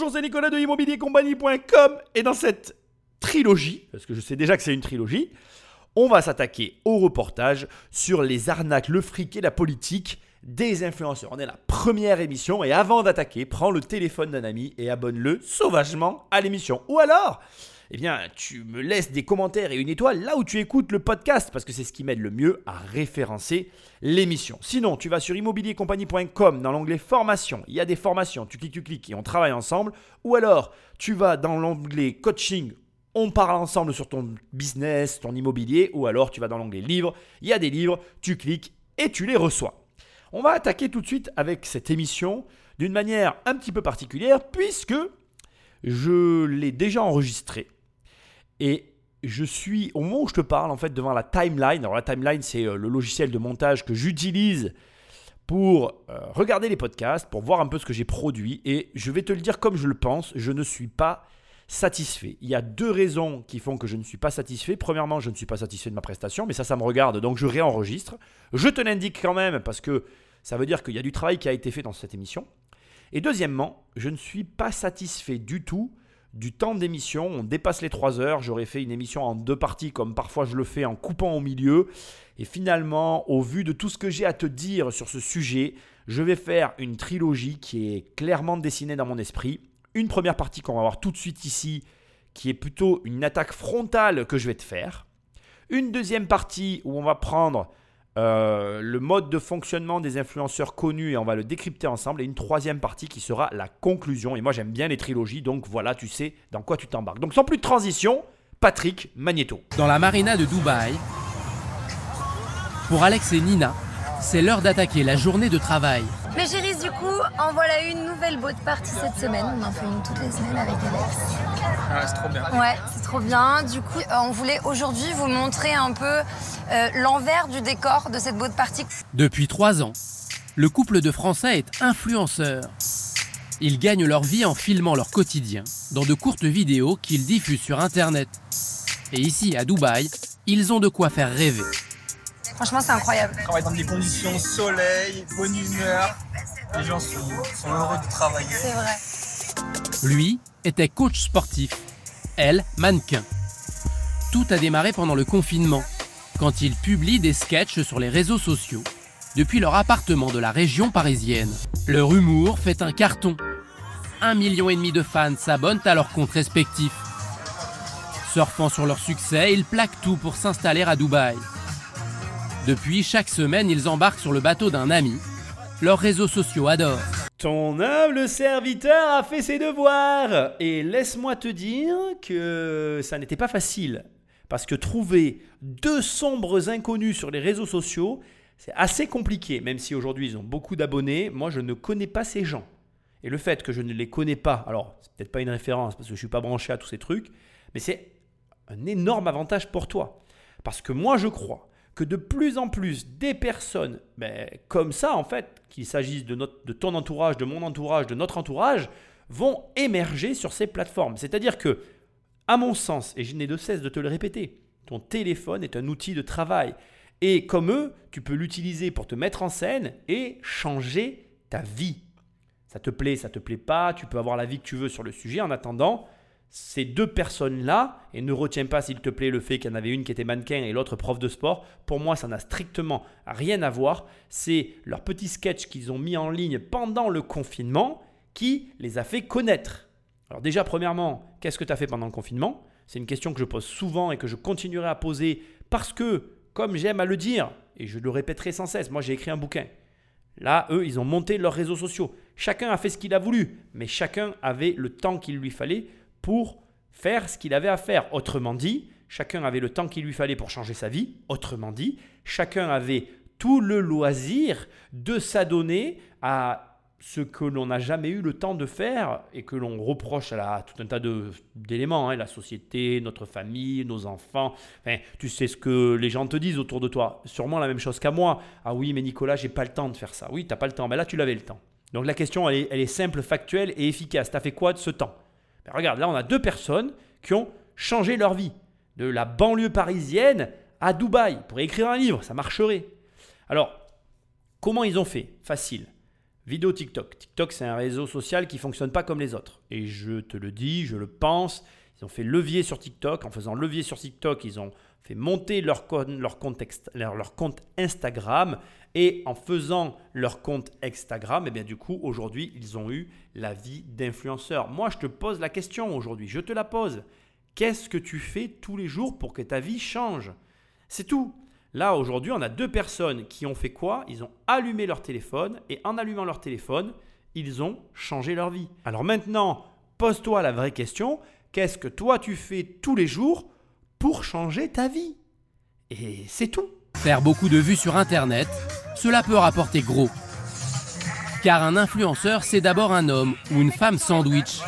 Bonjour, c'est Nicolas de immobiliercompagnie.com et dans cette trilogie, parce que je sais déjà que c'est une trilogie, on va s'attaquer au reportage sur les arnaques, le fric et la politique des influenceurs. On est la première émission et avant d'attaquer, prends le téléphone d'un ami et abonne-le sauvagement à l'émission. Ou alors, eh bien, tu me laisses des commentaires et une étoile là où tu écoutes le podcast, parce que c'est ce qui m'aide le mieux à référencer l'émission. Sinon, tu vas sur immobiliercompagnie.com dans l'onglet formation. Il y a des formations, tu cliques, tu cliques et on travaille ensemble. Ou alors, tu vas dans l'onglet coaching. On parle ensemble sur ton business, ton immobilier, ou alors tu vas dans l'onglet livres, il y a des livres, tu cliques et tu les reçois. On va attaquer tout de suite avec cette émission d'une manière un petit peu particulière puisque je l'ai déjà enregistrée. Et je suis, au moment où je te parle, en fait, devant la timeline. Alors, la timeline, c'est euh, le logiciel de montage que j'utilise pour euh, regarder les podcasts, pour voir un peu ce que j'ai produit. Et je vais te le dire comme je le pense, je ne suis pas satisfait. Il y a deux raisons qui font que je ne suis pas satisfait. Premièrement, je ne suis pas satisfait de ma prestation, mais ça, ça me regarde, donc je réenregistre. Je te l'indique quand même parce que ça veut dire qu'il y a du travail qui a été fait dans cette émission. Et deuxièmement, je ne suis pas satisfait du tout du temps d'émission. On dépasse les 3 heures. J'aurais fait une émission en deux parties, comme parfois je le fais en coupant au milieu. Et finalement, au vu de tout ce que j'ai à te dire sur ce sujet, je vais faire une trilogie qui est clairement dessinée dans mon esprit. Une première partie qu'on va voir tout de suite ici, qui est plutôt une attaque frontale que je vais te faire. Une deuxième partie où on va prendre euh, le mode de fonctionnement des influenceurs connus et on va le décrypter ensemble. Et une troisième partie qui sera la conclusion. Et moi j'aime bien les trilogies, donc voilà, tu sais dans quoi tu t'embarques. Donc sans plus de transition, Patrick Magneto. Dans la marina de Dubaï, pour Alex et Nina, c'est l'heure d'attaquer la journée de travail. Mais chérie, du coup, en voilà une nouvelle boat party cette semaine. On en fait une toutes les semaines avec Alex. Ah, c'est trop bien. Ouais, c'est trop bien. Du coup, euh, on voulait aujourd'hui vous montrer un peu euh, l'envers du décor de cette boat party. Depuis trois ans, le couple de Français est influenceur. Ils gagnent leur vie en filmant leur quotidien dans de courtes vidéos qu'ils diffusent sur Internet. Et ici, à Dubaï, ils ont de quoi faire rêver. Franchement, c'est incroyable. On travaille dans des conditions soleil, bonne humeur. Les gens sont, sont heureux de travailler. C'est vrai. Lui était coach sportif, elle mannequin. Tout a démarré pendant le confinement, quand ils publient des sketchs sur les réseaux sociaux, depuis leur appartement de la région parisienne. Leur humour fait un carton. Un million et demi de fans s'abonnent à leurs comptes respectifs. Surfant sur leur succès, ils plaquent tout pour s'installer à Dubaï. Depuis, chaque semaine, ils embarquent sur le bateau d'un ami. Leurs réseaux sociaux adorent. Ton humble serviteur a fait ses devoirs. Et laisse-moi te dire que ça n'était pas facile. Parce que trouver deux sombres inconnus sur les réseaux sociaux, c'est assez compliqué. Même si aujourd'hui ils ont beaucoup d'abonnés, moi je ne connais pas ces gens. Et le fait que je ne les connais pas, alors c'est peut-être pas une référence parce que je ne suis pas branché à tous ces trucs, mais c'est un énorme avantage pour toi. Parce que moi je crois que de plus en plus des personnes ben, comme ça, en fait, qu'il s'agisse de, de ton entourage, de mon entourage, de notre entourage, vont émerger sur ces plateformes. C'est-à-dire que, à mon sens, et je n'ai de cesse de te le répéter, ton téléphone est un outil de travail. Et comme eux, tu peux l'utiliser pour te mettre en scène et changer ta vie. Ça te plaît, ça te plaît pas, tu peux avoir la vie que tu veux sur le sujet. En attendant, ces deux personnes-là, et ne retiens pas s'il te plaît le fait qu'il y en avait une qui était mannequin et l'autre prof de sport, pour moi ça n'a strictement rien à voir, c'est leur petit sketch qu'ils ont mis en ligne pendant le confinement qui les a fait connaître. Alors déjà premièrement, qu'est-ce que tu as fait pendant le confinement? C'est une question que je pose souvent et que je continuerai à poser parce que, comme j'aime à le dire, et je le répéterai sans cesse, moi j'ai écrit un bouquin. Là, eux, ils ont monté leurs réseaux sociaux. Chacun a fait ce qu'il a voulu, mais chacun avait le temps qu'il lui fallait pour faire ce qu'il avait à faire. Autrement dit, chacun avait le temps qu'il lui fallait pour changer sa vie. Autrement dit, chacun avait tout le loisir de s'adonner à ce que l'on n'a jamais eu le temps de faire et que l'on reproche à la, tout un tas d'éléments, hein, la société, notre famille, nos enfants. Enfin, tu sais ce que les gens te disent autour de toi. Sûrement la même chose qu'à moi. Ah oui, mais Nicolas, j'ai pas le temps de faire ça. Oui, tu n'as pas le temps. Mais là, tu l'avais le temps. Donc la question, elle est, elle est simple, factuelle et efficace. Tu as fait quoi de ce temps? Ben, regarde, là, on a deux personnes qui ont changé leur vie. De la banlieue parisienne à Dubaï pour écrire un livre, ça marcherait. Alors, comment ils ont fait? Facile. Vidéo TikTok. TikTok, c'est un réseau social qui fonctionne pas comme les autres. Et je te le dis, je le pense. Ils ont fait levier sur TikTok. En faisant levier sur TikTok, ils ont fait monter leur compte Instagram. Et en faisant leur compte Instagram, et eh bien du coup, aujourd'hui, ils ont eu la vie d'influenceur. Moi, je te pose la question aujourd'hui, je te la pose. Qu'est-ce que tu fais tous les jours pour que ta vie change? C'est tout. Là, aujourd'hui, on a deux personnes qui ont fait quoi? Ils ont allumé leur téléphone et en allumant leur téléphone, ils ont changé leur vie. Alors maintenant, pose-toi la vraie question. Qu'est-ce que toi tu fais tous les jours pour changer ta vie? Et c'est tout. Faire beaucoup de vues sur Internet, cela peut rapporter gros. Car un influenceur, c'est d'abord un homme ou une femme sandwich.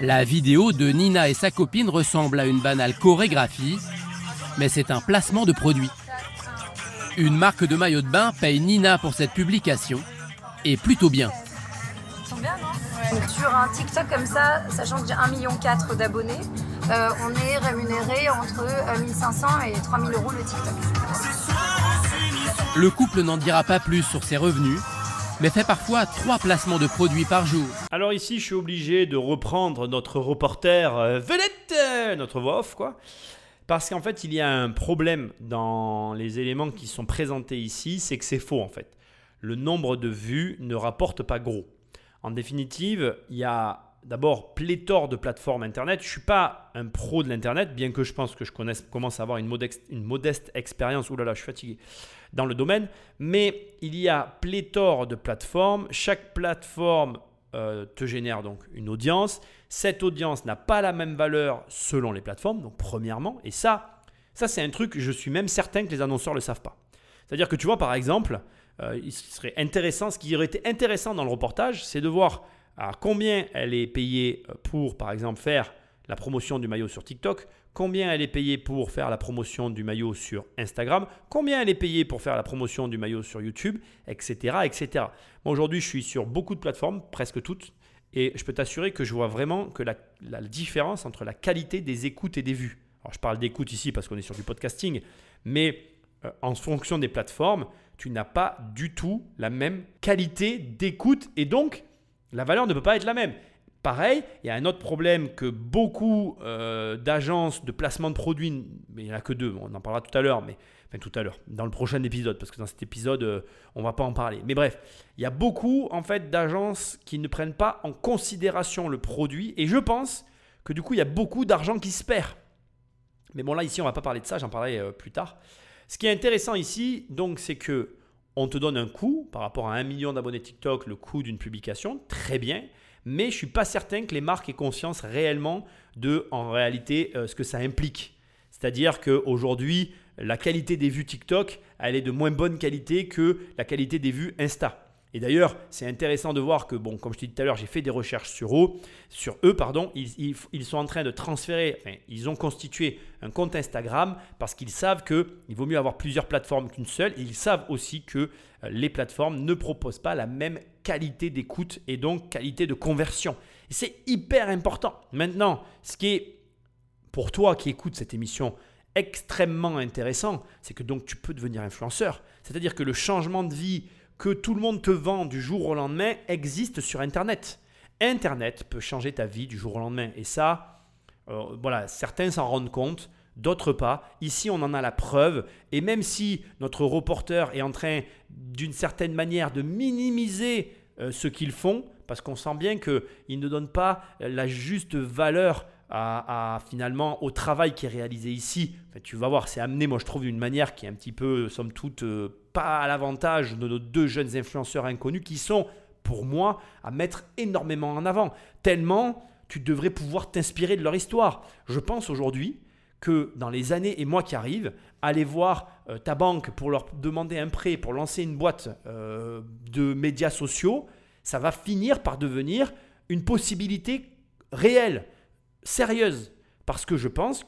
La vidéo de Nina et sa copine ressemble à une banale chorégraphie mais c'est un placement de produit. Une marque de maillot de bain paye Nina pour cette publication, et plutôt bien. Sur un TikTok comme ça, sachant que j'ai 1,4 million d'abonnés, euh, on est rémunéré entre 1500 euh, et 3000 euros le TikTok. Le couple n'en dira pas plus sur ses revenus, mais fait parfois trois placements de produits par jour. Alors ici, je suis obligé de reprendre notre reporter euh, vedette, notre voix off, quoi. Parce qu'en fait, il y a un problème dans les éléments qui sont présentés ici, c'est que c'est faux en fait. Le nombre de vues ne rapporte pas gros. En définitive, il y a d'abord pléthore de plateformes Internet. Je ne suis pas un pro de l'Internet, bien que je pense que je connaisse, commence à avoir une modeste, expérience. Ouh là là, je suis fatigué dans le domaine. Mais il y a pléthore de plateformes. Chaque plateforme euh, te génère donc une audience. Cette audience n'a pas la même valeur selon les plateformes, donc premièrement. Et ça, ça c'est un truc, je suis même certain que les annonceurs ne le savent pas. C'est-à-dire que tu vois, par exemple, euh, il serait intéressant, ce qui aurait été intéressant dans le reportage, c'est de voir à combien elle est payée pour, par exemple, faire la promotion du maillot sur TikTok, combien elle est payée pour faire la promotion du maillot sur Instagram, combien elle est payée pour faire la promotion du maillot sur YouTube, etc. etc. Aujourd'hui je suis sur beaucoup de plateformes, presque toutes, et je peux t'assurer que je vois vraiment que la, différence entre la qualité des écoutes et des vues. Alors je parle d'écoute ici parce qu'on est sur du podcasting, mais euh, en fonction des plateformes, tu n'as pas du tout la même qualité d'écoute et donc la valeur ne peut pas être la même. Pareil, il y a un autre problème que beaucoup euh, d'agences de placement de produits, mais il n'y en a que deux, on en parlera tout à l'heure, mais enfin tout à l'heure, dans le prochain épisode, parce que dans cet épisode, euh, on ne va pas en parler. Mais bref, il y a beaucoup en fait d'agences qui ne prennent pas en considération le produit, et je pense que du coup, il y a beaucoup d'argent qui se perd. Mais bon, là ici, on ne va pas parler de ça, j'en parlerai euh, plus tard. Ce qui est intéressant ici, donc, c'est que on te donne un coût par rapport à un million d'abonnés TikTok, le coût d'une publication, très bien mais je ne suis pas certain que les marques aient conscience réellement de, en réalité, euh, ce que ça implique. C'est-à-dire qu'aujourd'hui, la qualité des vues TikTok, elle est de moins bonne qualité que la qualité des vues Insta. Et d'ailleurs, c'est intéressant de voir que, bon, comme je t'ai dit tout à l'heure, j'ai fait des recherches sur eux, sur eux pardon, ils, sont en train de transférer, ils ont constitué un compte Instagram parce qu'ils savent qu'il vaut mieux avoir plusieurs plateformes qu'une seule. Et ils savent aussi que euh, les plateformes ne proposent pas la même qualité d'écoute et donc qualité de conversion. C'est hyper important. Maintenant, ce qui est pour toi qui écoutes cette émission extrêmement intéressant, c'est que donc tu peux devenir influenceur. C'est-à-dire que le changement de vie que tout le monde te vend du jour au lendemain existe sur Internet. Internet peut changer ta vie du jour au lendemain. Et ça, euh, voilà, certains s'en rendent compte, d'autres pas. Ici, on en a la preuve. Et même si notre reporter est en train, d'une certaine manière, de minimiser euh, ce qu'ils font, parce qu'on sent bien qu'ils ne donnent pas la juste valeur à, finalement au travail qui est réalisé ici. tu vas voir, c'est amené, moi je trouve, d'une manière qui est un petit peu, somme toute, euh, à l'avantage de nos deux jeunes influenceurs inconnus qui sont, pour moi, à mettre énormément en avant. Tellement tu devrais pouvoir t'inspirer de leur histoire. Je pense aujourd'hui que dans les années et mois qui arrivent, aller voir euh, ta banque pour leur demander un prêt, pour lancer une boîte euh, de médias sociaux, ça va finir par devenir une possibilité réelle sérieuse. Parce que je pense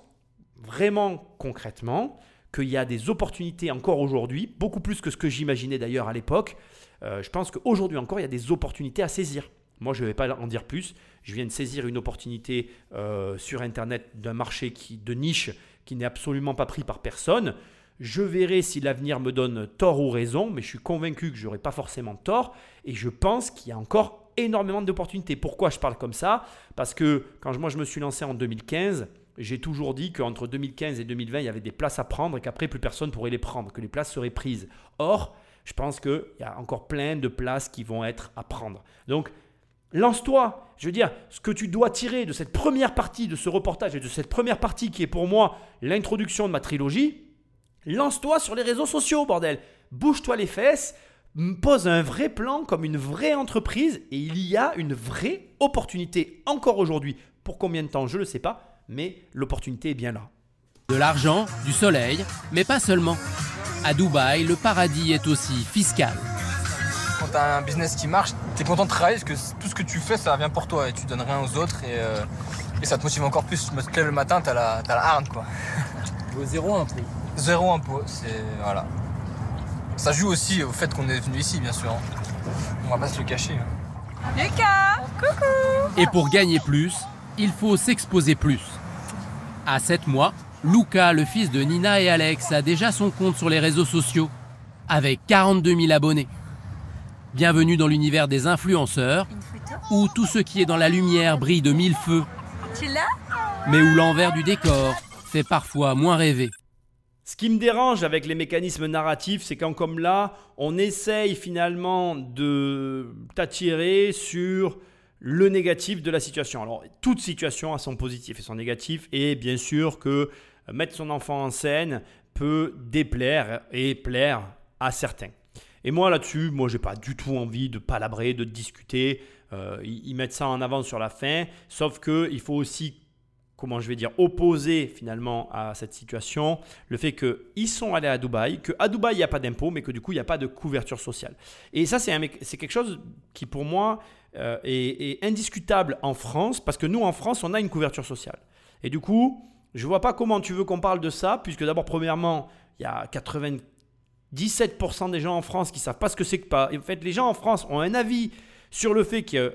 vraiment concrètement qu'il y a des opportunités encore aujourd'hui, beaucoup plus que ce que j'imaginais d'ailleurs à l'époque. Euh, je pense qu'aujourd'hui encore, il y a des opportunités à saisir. Moi, je ne vais pas en dire plus. Je viens de saisir une opportunité euh, sur Internet d'un marché qui, de niche qui n'est absolument pas pris par personne. Je verrai si l'avenir me donne tort ou raison, mais je suis convaincu que je n'aurai pas forcément tort. Et je pense qu'il y a encore énormément d'opportunités. Pourquoi je parle comme ça? Parce que quand moi je me suis lancé en 2015, j'ai toujours dit qu'entre 2015 et 2020, il y avait des places à prendre et qu'après plus personne pourrait les prendre, que les places seraient prises. Or, je pense qu'il y a encore plein de places qui vont être à prendre. Donc, lance-toi. Je veux dire, ce que tu dois tirer de cette première partie de ce reportage et de cette première partie qui est pour moi l'introduction de ma trilogie, Lance-toi sur les réseaux sociaux, bordel. Bouge-toi les fesses, pose un vrai plan comme une vraie entreprise et il y a une vraie opportunité encore aujourd'hui. Pour combien de temps, je ne le sais pas, mais l'opportunité est bien là. De l'argent, du soleil, mais pas seulement. À Dubaï, le paradis est aussi fiscal. Quand tu as un business qui marche, tu es content de travailler parce que tout ce que tu fais, ça vient pour toi et tu donnes rien aux autres et, euh, ça te motive encore plus. Tu me lèves le matin, tu as la, as la harne quoi. zéro impôt. Zéro impôt, c'est. Voilà. Ça joue aussi au fait qu'on est venu ici, bien sûr. On va pas se le cacher. Hein. Lucas Coucou Et pour gagner plus, il faut s'exposer plus. À 7 mois, Luca, le fils de Nina et Alex, a déjà son compte sur les réseaux sociaux, avec 42 000 abonnés. Bienvenue dans l'univers des influenceurs, où tout ce qui est dans la lumière brille de mille feux, mais où l'envers du décor fait parfois moins rêver. Ce qui me dérange avec les mécanismes narratifs, c'est quand comme là, on essaye finalement de t'attirer sur le négatif de la situation. Alors, toute situation a son positif et son négatif, et bien sûr que mettre son enfant en scène peut déplaire et plaire à certains. Et moi là-dessus, moi j'ai pas du tout envie de palabrer, de discuter. Euh, ils mettent ça en avant sur la fin, sauf que il faut aussi comment je vais dire, opposé finalement à cette situation, le fait qu'ils sont allés à Dubaï, qu'à Dubaï, il n'y a pas d'impôt, mais que du coup, il n'y a pas de couverture sociale. Et ça, c'est quelque chose qui, pour moi, euh, est, indiscutable en France, parce que nous, en France, on a une couverture sociale. Et du coup, je ne vois pas comment tu veux qu'on parle de ça, puisque d'abord, premièrement, il y a 97% des gens en France qui ne savent pas ce que c'est que pas. en fait, les gens en France ont un avis sur le fait que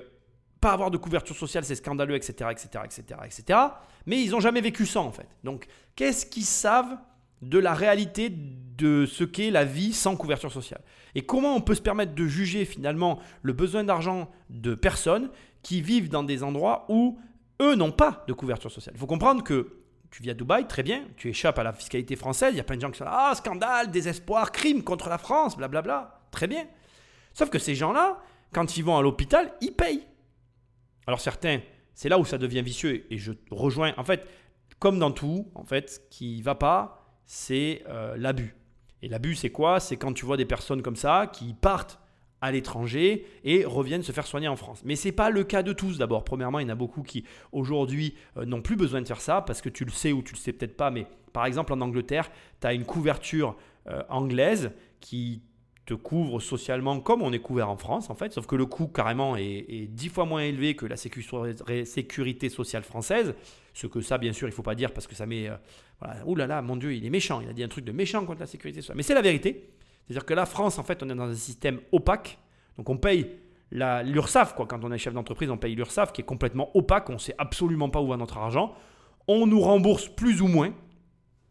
pas avoir de couverture sociale, c'est scandaleux, etc., etc., etc., etc. Mais ils n'ont jamais vécu ça en fait. Donc, qu'est-ce qu'ils savent de la réalité de ce qu'est la vie sans couverture sociale? Et comment on peut se permettre de juger finalement le besoin d'argent de personnes qui vivent dans des endroits où eux n'ont pas de couverture sociale? Il faut comprendre que tu vis à Dubaï, très bien, tu échappes à la fiscalité française, il y a plein de gens qui sont là, ah, scandale, désespoir, crime contre la France, blablabla, très bien. Sauf que ces gens-là, quand ils vont à l'hôpital, ils payent. Alors certains, c'est là où ça devient vicieux et je rejoins. En fait, comme dans tout, en fait, ce qui va pas, c'est euh, l'abus. Et l'abus, c'est quoi? C'est quand tu vois des personnes comme ça qui partent à l'étranger et reviennent se faire soigner en France. Mais ce n'est pas le cas de tous d'abord. Premièrement, il y en a beaucoup qui aujourd'hui euh, n'ont plus besoin de faire ça parce que tu le sais ou tu le sais peut-être pas, mais par exemple en Angleterre, tu as une couverture euh, anglaise qui te couvre socialement comme on est couvert en France, en fait, sauf que le coût carrément est, dix fois moins élevé que la sécurité sociale française. Ce que ça, bien sûr, il ne faut pas dire parce que ça met. Euh, ouh là là, mon Dieu, il est méchant. Il a dit un truc de méchant contre la sécurité sociale. Mais c'est la vérité. C'est-à-dire que la France, en fait, on est dans un système opaque. Donc on paye l'URSSAF, quoi. Quand on est chef d'entreprise, on paye l'URSSAF qui est complètement opaque. On ne sait absolument pas où va notre argent. On nous rembourse plus ou moins.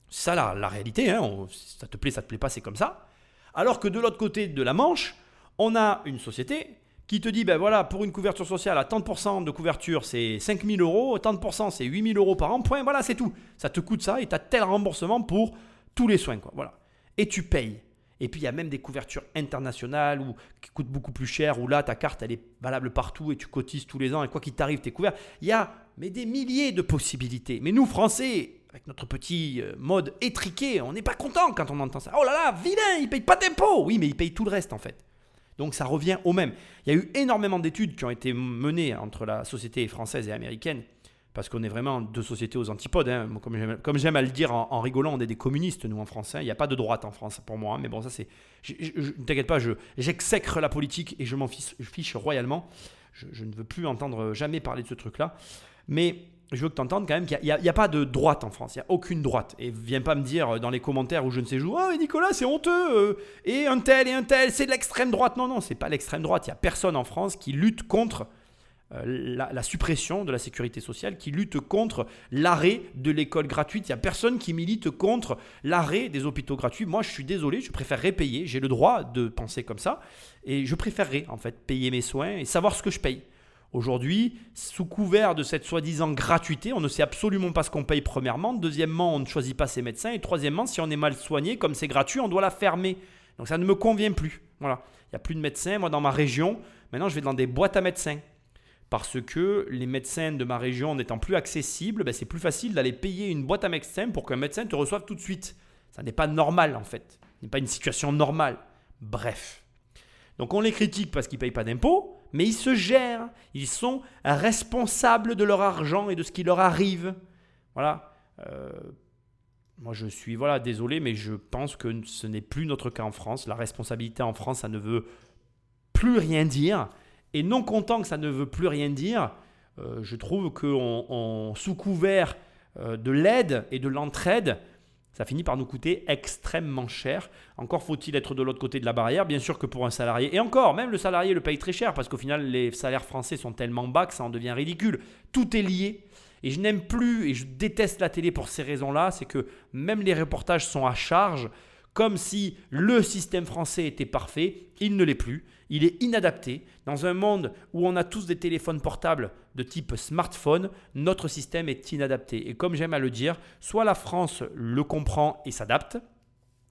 Ça la, la réalité. Hein. ça te plaît, ça te plaît pas, c'est comme ça. Alors que de l'autre côté de la Manche, on a une société qui te dit, ben voilà, pour une couverture sociale à 30% de couverture, c'est 5000 euros, 30% c'est 8000 euros par an, point, voilà, c'est tout. Ça te coûte ça et tu as tel remboursement pour tous les soins, quoi. Voilà. Et tu payes. Et puis il y a même des couvertures internationales qui coûtent beaucoup plus cher, où là ta carte elle est valable partout et tu cotises tous les ans et quoi qu'il t'arrive, tu es couvert. Il y a mais des milliers de possibilités. Mais nous, Français, avec notre petit euh, mode étriqué, on n'est pas content quand on entend ça. Oh là là, vilain, il paye pas d'impôts. Oui, mais il paye tout le reste en fait. Donc ça revient au même. Il y a eu énormément d'études qui ont été menées entre la société française et américaine, parce qu'on est vraiment deux sociétés aux antipodes. Hein. Comme j'aime à le dire en, rigolant, on est des communistes, nous en français. Il n'y a pas de droite en France pour moi. Hein. Mais bon, ça c'est... Ne t'inquiète pas, j'exècre la politique et je m'en fiche, royalement. Je, ne veux plus entendre jamais parler de ce truc-là. Mais je veux que tu entendes quand même qu'il n'y a, pas de droite en France. Il n'y a aucune droite. Et viens pas me dire dans les commentaires où je ne sais où, oh Nicolas, c'est honteux. Euh, et un tel et un tel, c'est de l'extrême droite. Non, non, c'est pas l'extrême droite. Il n'y a personne en France qui lutte contre euh, la, la suppression de la sécurité sociale, qui lutte contre l'arrêt de l'école gratuite. Il n'y a personne qui milite contre l'arrêt des hôpitaux gratuits. Moi, je suis désolé, je préférerais payer. J'ai le droit de penser comme ça. Et je préférerais, en fait, payer mes soins et savoir ce que je paye. Aujourd'hui, sous couvert de cette soi-disant gratuité, on ne sait absolument pas ce qu'on paye premièrement. Deuxièmement, on ne choisit pas ses médecins. Et troisièmement, si on est mal soigné, comme c'est gratuit, on doit la fermer. Donc ça ne me convient plus. Voilà. Il n'y a plus de médecins. Moi, dans ma région, maintenant, je vais dans des boîtes à médecins. Parce que les médecins de ma région n'étant plus accessibles, ben, c'est plus facile d'aller payer une boîte à médecins pour qu'un médecin te reçoive tout de suite. Ça n'est pas normal en fait. Ce n'est pas une situation normale. Bref. Donc on les critique parce qu'ils ne payent pas d'impôts, mais ils se gèrent. Ils sont responsables de leur argent et de ce qui leur arrive. Voilà. Euh, moi, je suis voilà désolé, mais je pense que ce n'est plus notre cas en France. La responsabilité en France, ça ne veut plus rien dire. Et non content que ça ne veut plus rien dire, euh, je trouve qu'on sous couvert euh, de l'aide et de l'entraide, ça finit par nous coûter extrêmement cher. Encore faut-il être de l'autre côté de la barrière, bien sûr que pour un salarié. Et encore, même le salarié le paye très cher parce qu'au final, les salaires français sont tellement bas que ça en devient ridicule. Tout est lié. Et je n'aime plus et je déteste la télé pour ces raisons-là, c'est que même les reportages sont à charge, comme si le système français était parfait. Il ne l'est plus. Il est inadapté. Dans un monde où on a tous des téléphones portables de type smartphone, notre système est inadapté. Et comme j'aime à le dire, soit la France le comprend et s'adapte.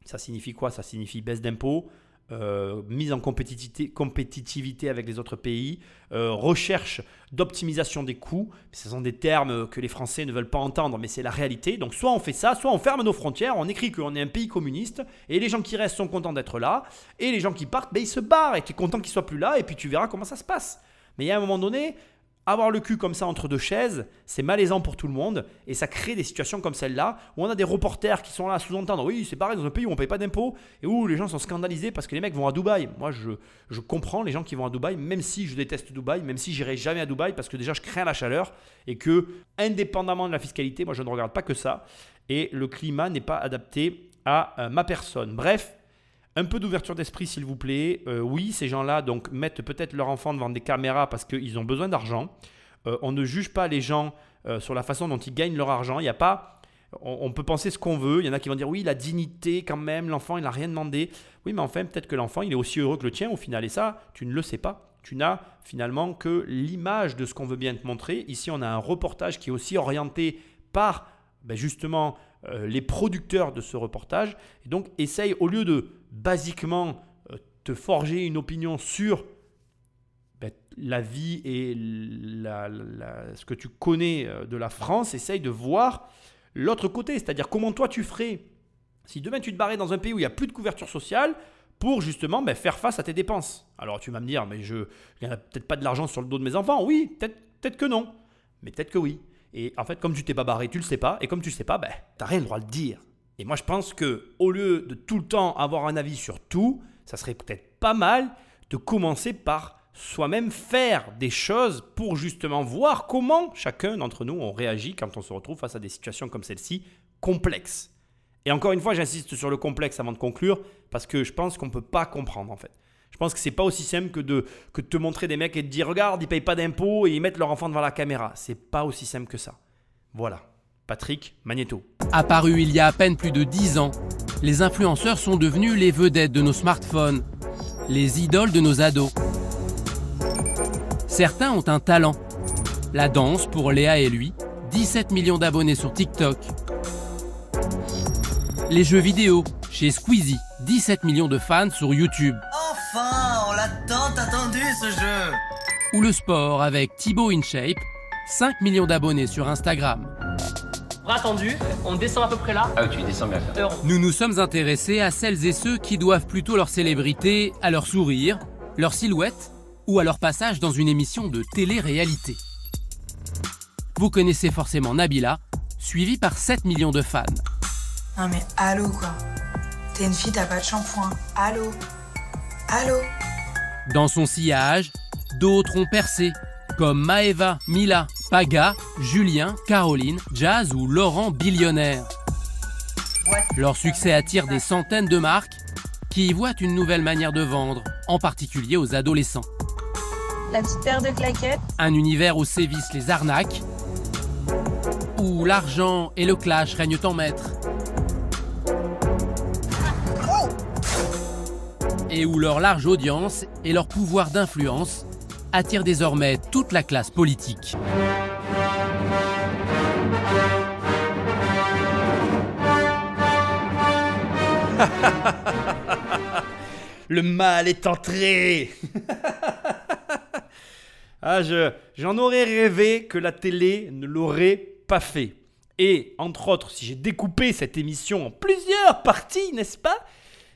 Ça signifie quoi? Ça signifie baisse d'impôts, euh, mise en compétitivité, avec les autres pays, euh, recherche d'optimisation des coûts. Ce sont des termes que les Français ne veulent pas entendre, mais c'est la réalité. Donc soit on fait ça, soit on ferme nos frontières, on écrit qu'on est un pays communiste, et les gens qui restent sont contents d'être là, et les gens qui partent, ben, ils se barrent, et tu es content qu'ils soient plus là, et puis tu verras comment ça se passe. Mais il y a un moment donné, avoir le cul comme ça entre deux chaises, c'est malaisant pour tout le monde et ça crée des situations comme celle-là où on a des reporters qui sont là à sous-entendre oui, c'est pareil dans un pays où on paye pas d'impôts et où les gens sont scandalisés parce que les mecs vont à Dubaï. Moi, je, je comprends les gens qui vont à Dubaï, même si je déteste Dubaï, même si j'irai jamais à Dubaï parce que déjà je crains la chaleur et que, indépendamment de la fiscalité, moi je ne regarde pas que ça et le climat n'est pas adapté à euh, ma personne. Bref, un peu d'ouverture d'esprit, s'il vous plaît. Euh, oui, ces gens-là donc mettent peut-être leur enfant devant des caméras parce qu'ils ont besoin d'argent. Euh, on ne juge pas les gens euh, sur la façon dont ils gagnent leur argent. Il n'y a pas. On, peut penser ce qu'on veut. Il y en a qui vont dire oui, la dignité quand même. L'enfant, il n'a rien demandé. Oui, mais enfin, peut-être que l'enfant, il est aussi heureux que le tien au final. Et ça, tu ne le sais pas. Tu n'as finalement que l'image de ce qu'on veut bien te montrer. Ici, on a un reportage qui est aussi orienté par ben, justement les producteurs de ce reportage. Et donc, essaye, au lieu de basiquement euh, te forger une opinion sur ben, la vie et ce que tu connais euh, de la France, essaye de voir l'autre côté, c'est-à-dire comment toi tu ferais si demain tu te barrais dans un pays où il n'y a plus de couverture sociale pour justement ben, faire face à tes dépenses? Alors tu vas me dire, mais je il n'y a peut-être pas de l'argent sur le dos de mes enfants. Oui, peut-être peut que non, mais peut-être que oui. Et en fait, comme tu t'es pas barré, tu le sais pas, et comme tu le sais pas, ben, tu n'as rien le droit de dire. Et moi, je pense que au lieu de tout le temps avoir un avis sur tout, ça serait peut-être pas mal de commencer par soi-même faire des choses pour justement voir comment chacun d'entre nous on réagit quand on se retrouve face à des situations comme celle-ci complexes. Et encore une fois, j'insiste sur le complexe avant de conclure parce que je pense qu'on ne peut pas comprendre en fait. Je pense que c'est pas aussi simple que de, te montrer des mecs et de dire regarde, ils payent pas d'impôts et ils mettent leur enfant devant la caméra. C'est pas aussi simple que ça. Voilà. Patrick Magneto. Apparu il y a à peine plus de 10 ans, les influenceurs sont devenus les vedettes de nos smartphones, les idoles de nos ados. Certains ont un talent. La danse pour Léa et lui, 17 millions d'abonnés sur TikTok. Les jeux vidéo, chez Squeezie, 17 millions de fans sur YouTube. Ce jeu? Ou le sport avec Thibaut InShape, 5 millions d'abonnés sur Instagram attendu, on descend à peu près là. Ah, tu descends bien. Nous nous sommes intéressés à celles et ceux qui doivent plutôt leur célébrité à leur sourire, leur silhouette ou à leur passage dans une émission de télé-réalité. Vous connaissez forcément Nabila, suivie par 7 millions de fans. Non mais allô quoi? T'es une fille, t'as pas de shampoing. Allô? Allô? Dans son sillage, d'autres ont percé, comme Maeva, Mila, Paga, Julien, Caroline, Jazz ou Laurent Billionnaire. Leur succès attire des centaines de marques qui y voient une nouvelle manière de vendre, en particulier aux adolescents. la petite paire de claquettes. Un univers où sévissent les arnaques, où l'argent et le clash règnent en maître. Et où leur large audience et leur pouvoir d'influence attirent désormais toute la classe politique. Le mal est entré Ah, je, j'en aurais rêvé que la télé ne l'aurait pas fait. Et, entre autres, si j'ai découpé cette émission en plusieurs parties, n'est-ce pas?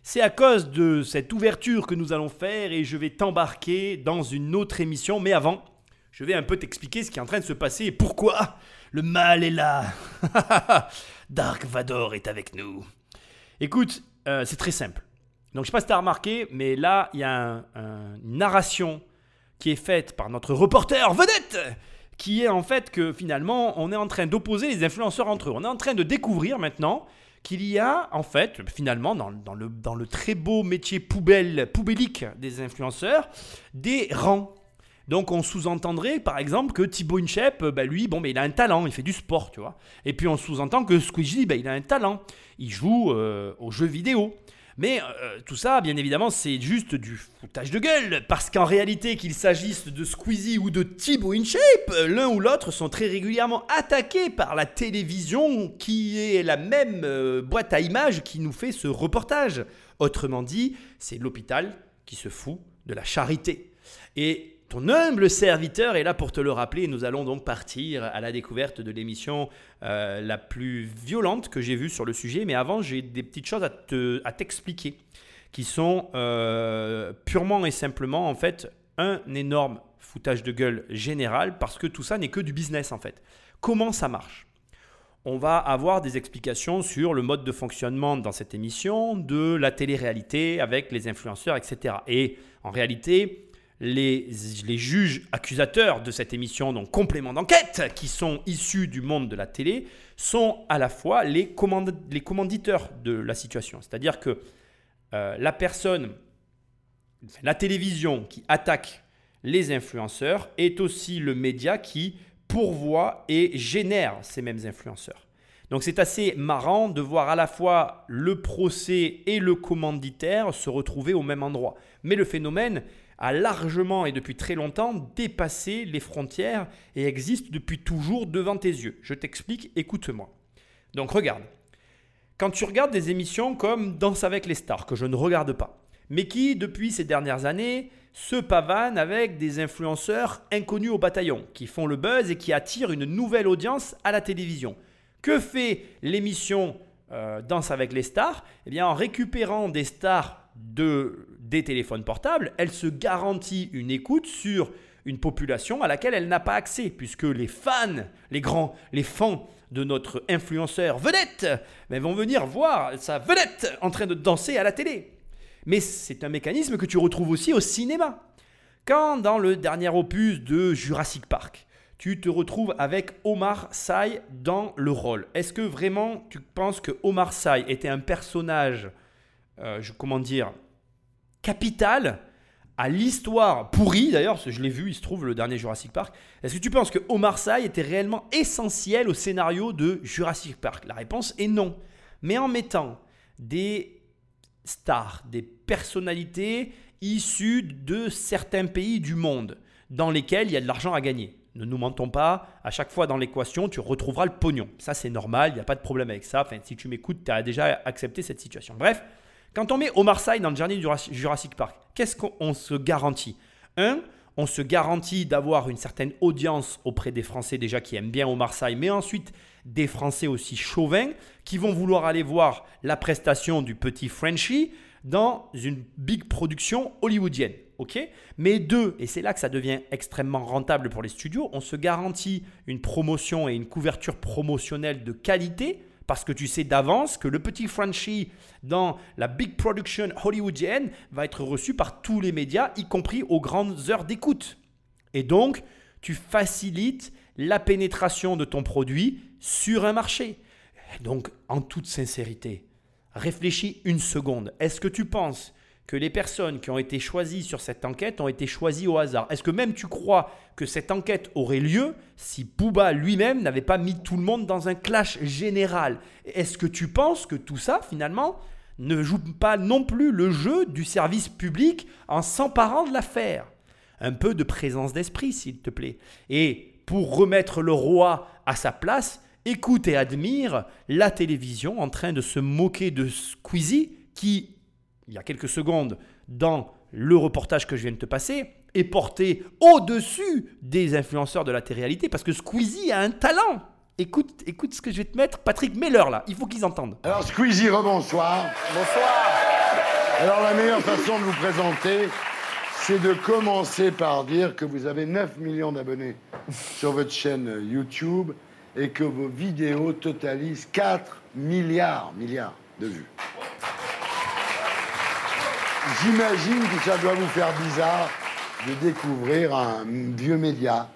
C'est à cause de cette ouverture que nous allons faire et je vais t'embarquer dans une autre émission. Mais avant, je vais un peu t'expliquer ce qui est en train de se passer et pourquoi le mal est là. Dark Vador est avec nous. Écoute, euh, c'est très simple. Donc je sais pas si tu as remarqué, mais là, il y a un- un- une narration qui est faite par notre reporter vedette, qui est en fait que finalement, on est en train d'opposer les influenceurs entre eux. On est en train de découvrir maintenant qu'il y a en fait, finalement, dans, le très beau métier poubelle, poubellique des influenceurs, des rangs. Donc on sous-entendrait par exemple que Thibaut Inchep, euh, bah, lui, bon, mais il a un talent, il fait du sport, tu vois. Et puis on sous-entend que Squeezie, bah, il a un talent, il joue euh, aux jeux vidéo. Mais euh, tout ça, bien évidemment, c'est juste du foutage de gueule, parce qu'en réalité, qu'il s'agisse de Squeezie ou de Thibaut InShape, l'un ou l'autre sont très régulièrement attaqués par la télévision, qui est la même euh, boîte à images qui nous fait ce reportage. Autrement dit, c'est l'hôpital qui se fout de la charité. Ton humble serviteur est là pour te le rappeler. Nous allons donc partir à la découverte de l'émission euh, la plus violente que j'ai vue sur le sujet. Mais avant, j'ai des petites choses à te- t'expliquer qui sont euh, purement et simplement en fait un énorme foutage de gueule général parce que tout ça n'est que du business en fait. Comment ça marche? On va avoir des explications sur le mode de fonctionnement dans cette émission, de la télé-réalité avec les influenceurs, etc. Et en réalité, les, juges accusateurs de cette émission, donc complément d'enquête, qui sont issus du monde de la télé, sont à la fois les, les commanditeurs de la situation. C'est-à-dire que euh, la personne, la télévision qui attaque les influenceurs est aussi le média qui pourvoit et génère ces mêmes influenceurs. Donc c'est assez marrant de voir à la fois le procès et le commanditaire se retrouver au même endroit. Mais le phénomène a largement et depuis très longtemps dépassé les frontières et existe depuis toujours devant tes yeux. Je t'explique, écoute-moi. Donc regarde. Quand tu regardes des émissions comme Danse avec les stars, que je ne regarde pas, mais qui, depuis ces dernières années, se pavanent avec des influenceurs inconnus au bataillon, qui font le buzz et qui attirent une nouvelle audience à la télévision. Que fait l'émission euh, Danse avec les stars? Eh bien, en récupérant des stars de, des téléphones portables, elle se garantit une écoute sur une population à laquelle elle n'a pas accès, puisque les fans, les grands, les fans de notre influenceur vedette, ben, vont venir voir sa vedette en train de danser à la télé. Mais c'est un mécanisme que tu retrouves aussi au cinéma. Quand dans le dernier opus de Jurassic Park, tu te retrouves avec Omar Sy dans le rôle, est-ce que vraiment tu penses que Omar Sy était un personnage, euh, comment dire, capital à l'histoire pourrie d'ailleurs, je l'ai vu, il se trouve le dernier Jurassic Park. Est-ce que tu penses que Omar Sy était réellement essentiel au scénario de Jurassic Park? La réponse est non. Mais en mettant des stars, des personnalités issues de certains pays du monde dans lesquels il y a de l'argent à gagner. Ne nous mentons pas, à chaque fois dans l'équation, tu retrouveras le pognon. Ça, c'est normal, il n'y a pas de problème avec ça. Enfin, si tu m'écoutes, tu as déjà accepté cette situation. Bref, quand on met Omar Sy dans le dernier Jurassic Jurassic Park, qu'est-ce qu'on se garantit? Un, on se garantit d'avoir une certaine audience auprès des Français déjà qui aiment bien Omar Sy, mais ensuite des Français aussi chauvins qui vont vouloir aller voir la prestation du petit Frenchie dans une big production hollywoodienne. Mais deux, et c'est là que ça devient extrêmement rentable pour les studios, on se garantit une promotion et une couverture promotionnelle de qualité parce que tu sais d'avance que le petit Frenchie dans la big production hollywoodienne va être reçu par tous les médias, y compris aux grandes heures d'écoute. Et donc, tu facilites la pénétration de ton produit sur un marché. Donc, en toute sincérité, réfléchis une seconde. Est-ce que tu penses que les personnes qui ont été choisies sur cette enquête ont été choisies au hasard. Est-ce que même tu crois que cette enquête aurait lieu si Booba lui-même n'avait pas mis tout le monde dans un clash général? Est-ce que tu penses que tout ça, finalement, ne joue pas non plus le jeu du service public en s'emparant de l'affaire? Un peu de présence d'esprit, s'il te plaît. Et pour remettre le roi à sa place, écoute et admire la télévision en train de se moquer de Squeezie qui il y a quelques secondes dans le reportage que je viens de te passer, est porté au-dessus des influenceurs de la télé-réalité parce que Squeezie a un talent. Écoute, écoute ce que je vais te mettre. Patrick, mets-leur là. Il faut qu'ils entendent. Alors Squeezie, rebonsoir. Bonsoir. Alors la meilleure façon de vous présenter, c'est de commencer par dire que vous avez 9 millions d'abonnés sur votre chaîne YouTube et que vos vidéos totalisent 4 milliards, milliards de vues. J'imagine que ça doit vous faire bizarre de découvrir un vieux média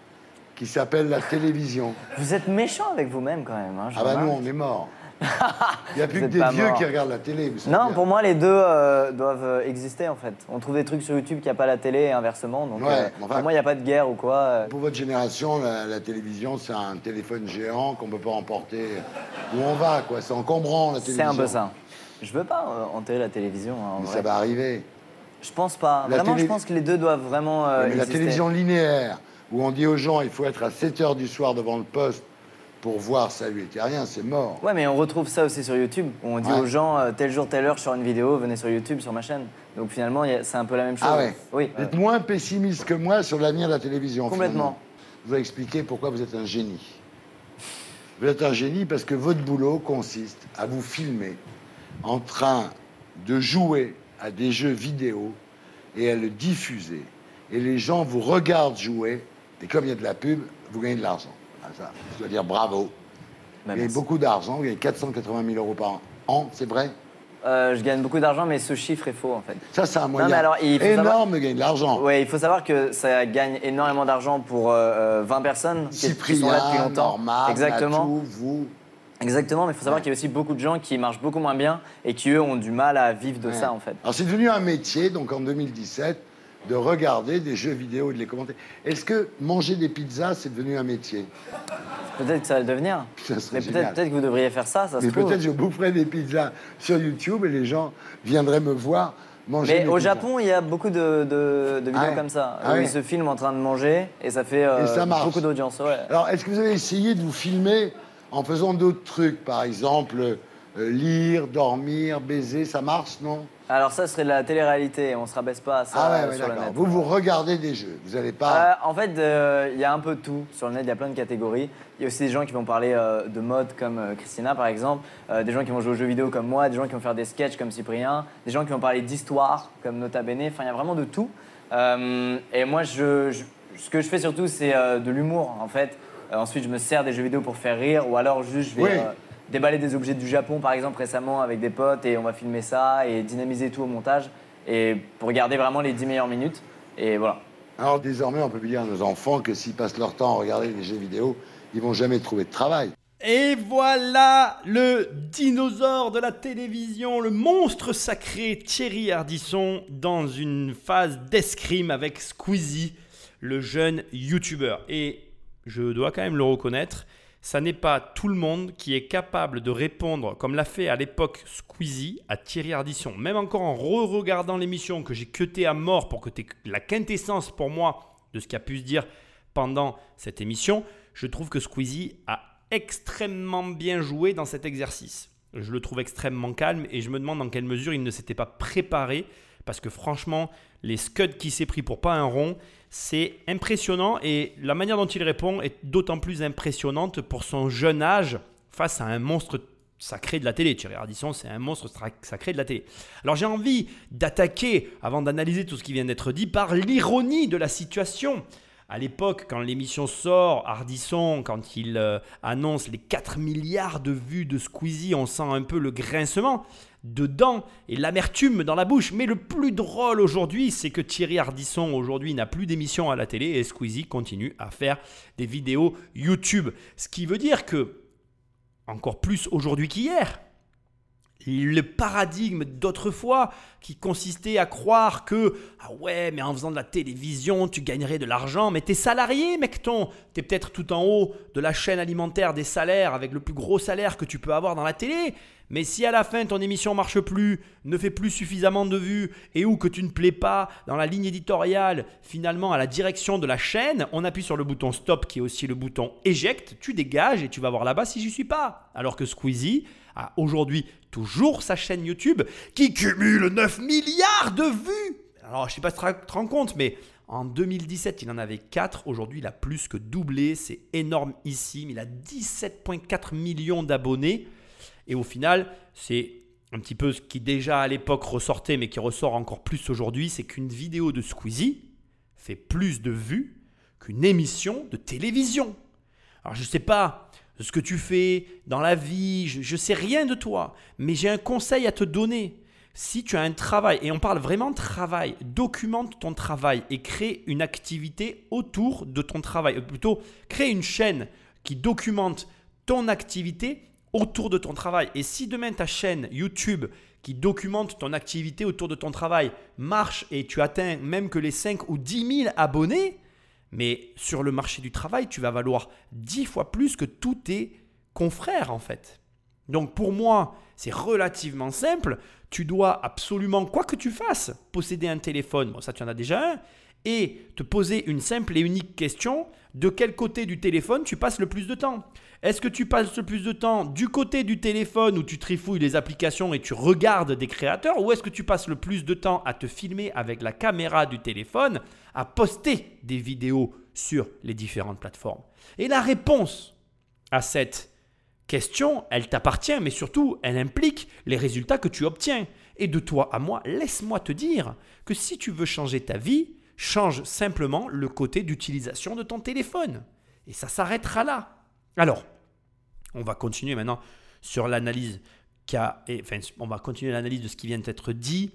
qui s'appelle la télévision. Vous êtes méchant avec vous-même quand même. Hein, Ah bah nous, on est morts. Il n'y a plus que des vieux qui regardent la télé. Non, bien. pour moi, les deux euh, doivent euh, exister en fait. On trouve des trucs sur YouTube qu'il n'y a pas la télé et inversement. Donc, Ouais, euh, enfin- pour moi, il n'y a pas de guerre ou quoi. euh. Pour votre génération, la, la télévision, c'est un téléphone géant qu'on ne peut pas emporter où on va, quoi. C'est encombrant, la C'est télévision. un peu ça. Je veux pas euh, enterrer la télévision. hein, en Mais vrai. ça va arriver. Je pense pas. La Vraiment, télé- je pense que les deux doivent vraiment. euh, Mais la télévision linéaire, où on dit aux gens, il faut être à 7 h du soir devant le poste pour voir Salut et rien, c'est mort. Ouais, mais on retrouve ça aussi sur YouTube. où On dit Ouais. aux gens, euh, tel jour, telle heure, sur une vidéo, venez sur YouTube, sur ma chaîne. Donc finalement, c'est un peu la même chose. Ah ouais Oui. Vous êtes moins pessimiste que moi sur l'avenir de la télévision. Complètement. finalement. Je vais expliquer pourquoi vous êtes un génie. Vous êtes un génie parce que votre boulot consiste à vous filmer en train de jouer à des jeux vidéo et à le diffuser. Et les gens vous regardent jouer, et comme il y a de la pub, vous gagnez de l'argent. Ça, je dois dire bravo. Bah, vous gagnez beaucoup d'argent, vous gagnez 480 000 euros par an, c'est vrai? Euh, je gagne beaucoup d'argent, mais ce chiffre est faux en fait. Ça, c'est un moyen mais alors, il faut énorme savoir- de gagner de l'argent. Ouais, il faut savoir que ça gagne énormément d'argent pour euh, euh, 20 personnes qui, qui sont là depuis Cyprien, longtemps. Norman, Exactement. Natou, vous. Exactement, mais il faut savoir Ouais. qu'il y a aussi beaucoup de gens qui marchent beaucoup moins bien et qui eux ont du mal à vivre de Ouais. ça en fait. Alors c'est devenu un métier, donc en 2017, de regarder des jeux vidéo et de les commenter. Est-ce que manger des pizzas, c'est devenu un métier? Peut-être que ça va le devenir. Ça Mais peut-être peut que vous devriez faire ça, ça se Mais peut-être je boufferais des pizzas sur YouTube et les gens viendraient me voir manger Mais des au pizzas. Japon, il y a beaucoup de, de- de vidéos Ah ouais. comme ça, Ah où ouais. ils se filment en train de manger et ça fait euh, Et ça marche. beaucoup d'audience. Ouais. Alors, est-ce que vous avez essayé de vous filmer en faisant d'autres trucs Par exemple, euh, lire, dormir, baiser, ça marche, non? Alors ça serait de la télé-réalité, on se rabaisse pas à ça Ah ouais, euh, ouais, sur le net. Vous, vous regardez des jeux, vous n'allez Euh, pas... en fait, euh, il y a un peu de tout. Sur le net, il y a plein de catégories. Il y a aussi des gens qui vont parler euh, de mode, comme euh, Christina, par exemple. Euh, des gens qui vont jouer aux jeux vidéo, comme moi. Des gens qui vont faire des sketchs, comme Cyprien. Des gens qui vont parler d'histoire, comme Nota Bene. Enfin, il y a vraiment de tout. Euh, et moi, je, je- ce que je fais surtout, c'est euh, de l'humour, en fait. Euh, ensuite, je me sers des jeux vidéo pour faire rire. Ou alors, juste, je vais Oui. euh, déballer des objets du Japon, par exemple, récemment, avec des potes. Et on va filmer ça et dynamiser tout au montage. Et pour garder vraiment les 10 meilleures minutes. Et voilà. Alors désormais, on peut dire à nos enfants que s'ils passent leur temps à regarder des jeux vidéo, ils vont jamais trouver de travail. Et voilà le dinosaure de la télévision, le monstre sacré Thierry Ardisson dans une phase d'escrime avec Squeezie, le jeune youtubeur. Et je dois quand même le reconnaître, ça n'est pas tout le monde qui est capable de répondre comme l'a fait à l'époque Squeezie à Thierry Ardisson. Même encore en re-regardant l'émission que j'ai cuté à mort pour que tu la quintessence pour moi de ce qui a pu se dire pendant cette émission, je trouve que Squeezie a extrêmement bien joué dans cet exercice. Je le trouve extrêmement calme et je me demande dans quelle mesure il ne s'était pas préparé parce que franchement, les scuds qu'il s'est pris pour pas un rond, c'est impressionnant et la manière dont il répond est d'autant plus impressionnante pour son jeune âge face à un monstre sacré de la télé. Thierry Ardisson, c'est un monstre sacré de la télé. Alors j'ai envie d'attaquer, avant d'analyser tout ce qui vient d'être dit, par l'ironie de la situation. À l'époque, quand l'émission sort, Ardisson, quand il euh, annonce les 4 milliards de vues de Squeezie, on sent un peu le grincement dedans et l'amertume dans la bouche. Mais le plus drôle aujourd'hui, c'est que Thierry Ardisson aujourd'hui n'a plus d'émission à la télé et Squeezie continue à faire des vidéos YouTube. Ce qui veut dire que, encore plus aujourd'hui qu'hier, le paradigme d'autrefois qui consistait à croire que ah ouais mais en faisant de la télévision tu gagnerais de l'argent mais t'es salarié mec ton t'es peut-être tout en haut de la chaîne alimentaire des salaires avec le plus gros salaire que tu peux avoir dans la télé mais si à la fin ton émission marche plus, ne fait plus suffisamment de vues et ou que tu ne plais pas dans la ligne éditoriale, finalement à la direction de la chaîne, on appuie sur le bouton stop qui est aussi le bouton éjecte, tu dégages et tu vas voir là-bas si j'y suis pas. Alors que Squeezie a aujourd'hui toujours sa chaîne YouTube qui cumule 9 milliards de vues. Alors je sais pas si tu te rends compte, mais en 2017, il en avait 4. Aujourd'hui, il a plus que doublé. C'est énorme ici. Il a 17,4 millions d'abonnés. Et au final, c'est un petit peu ce qui déjà à l'époque ressortait, mais qui ressort encore plus aujourd'hui, c'est qu'une vidéo de Squeezie fait plus de vues qu'une émission de télévision. Alors je ne sais pas ce que tu fais dans la vie, je ne sais rien de toi, mais j'ai un conseil à te donner. Si tu as un travail, et on parle vraiment de travail, documente ton travail et crée une activité autour de ton travail. Ou plutôt, crée une chaîne qui documente ton activité autour de ton travail. Et si demain ta chaîne YouTube qui documente ton activité autour de ton travail marche et tu atteins même que les 5 ou 10 000 abonnés, mais sur le marché du travail, tu vas valoir 10 fois plus que tous tes confrères en fait. Donc pour moi, c'est relativement simple. Tu dois absolument, quoi que tu fasses, posséder un téléphone. Bon, ça, tu en as déjà un et te poser une simple et unique question, de quel côté du téléphone tu passes le plus de temps? Est-ce que tu passes le plus de temps du côté du téléphone où tu trifouilles les applications et tu regardes des créateurs ou est-ce que tu passes le plus de temps à te filmer avec la caméra du téléphone, à poster des vidéos sur les différentes plateformes? Et la réponse à cette question, elle t'appartient, mais surtout, elle implique les résultats que tu obtiens. Et de toi à moi, laisse-moi te dire que si tu veux changer ta vie, change simplement le côté d'utilisation de ton téléphone. Et ça s'arrêtera là. Alors, on va continuer maintenant sur l'analyse on va continuer l'analyse de ce qui vient d'être dit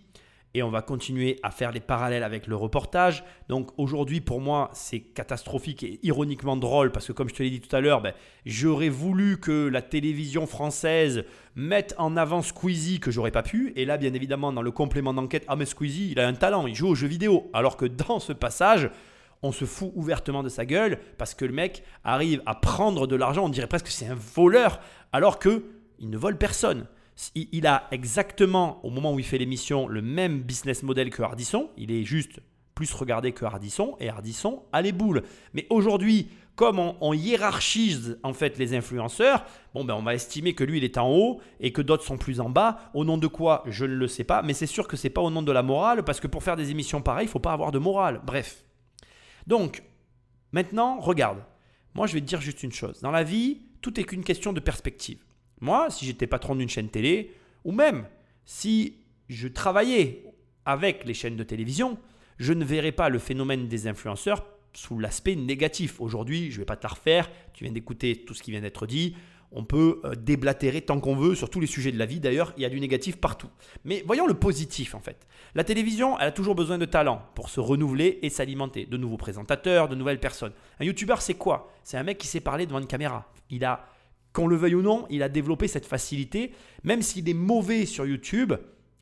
et on va continuer à faire les parallèles avec le reportage. Donc aujourd'hui, pour moi, c'est catastrophique et ironiquement drôle parce que, comme je te l'ai dit tout à l'heure, ben, j'aurais voulu que la télévision française mette en avant Squeezie que j'aurais pas pu. Et là, bien évidemment, dans le complément d'enquête, ah mais Squeezie, il a un talent, il joue aux jeux vidéo. Alors que dans ce passage, on se fout ouvertement de sa gueule parce que le mec arrive à prendre de l'argent, on dirait presque que c'est un voleur, alors que il ne vole personne. Il a exactement, au moment où il fait l'émission, le même business model que Hardisson. Il est juste plus regardé que Hardisson et Hardisson a les boules. Mais aujourd'hui, comme on, hiérarchise en fait les influenceurs, bon ben on va estimer que lui il est en haut et que d'autres sont plus en bas. Au nom de quoi? Je ne le sais pas, mais c'est sûr que c'est pas au nom de la morale parce que pour faire des émissions pareilles, il faut pas avoir de morale. Bref. Donc maintenant, regarde. Moi, je vais te dire juste une chose. Dans la vie, tout est qu'une question de perspective. Moi, si j'étais patron d'une chaîne télé, ou même si je travaillais avec les chaînes de télévision, je ne verrais pas le phénomène des influenceurs sous l'aspect négatif. Aujourd'hui, je ne vais pas te la refaire, tu viens d'écouter tout ce qui vient d'être dit. On peut euh, déblatérer tant qu'on veut sur tous les sujets de la vie. D'ailleurs, il y a du négatif partout. Mais voyons le positif en fait. La télévision, elle a toujours besoin de talent pour se renouveler et s'alimenter. De nouveaux présentateurs, de nouvelles personnes. Un youtubeur, c'est quoi? C'est un mec qui sait parler devant une caméra. Il a qu'on le veuille ou non, il a développé cette facilité. Même s'il est mauvais sur YouTube,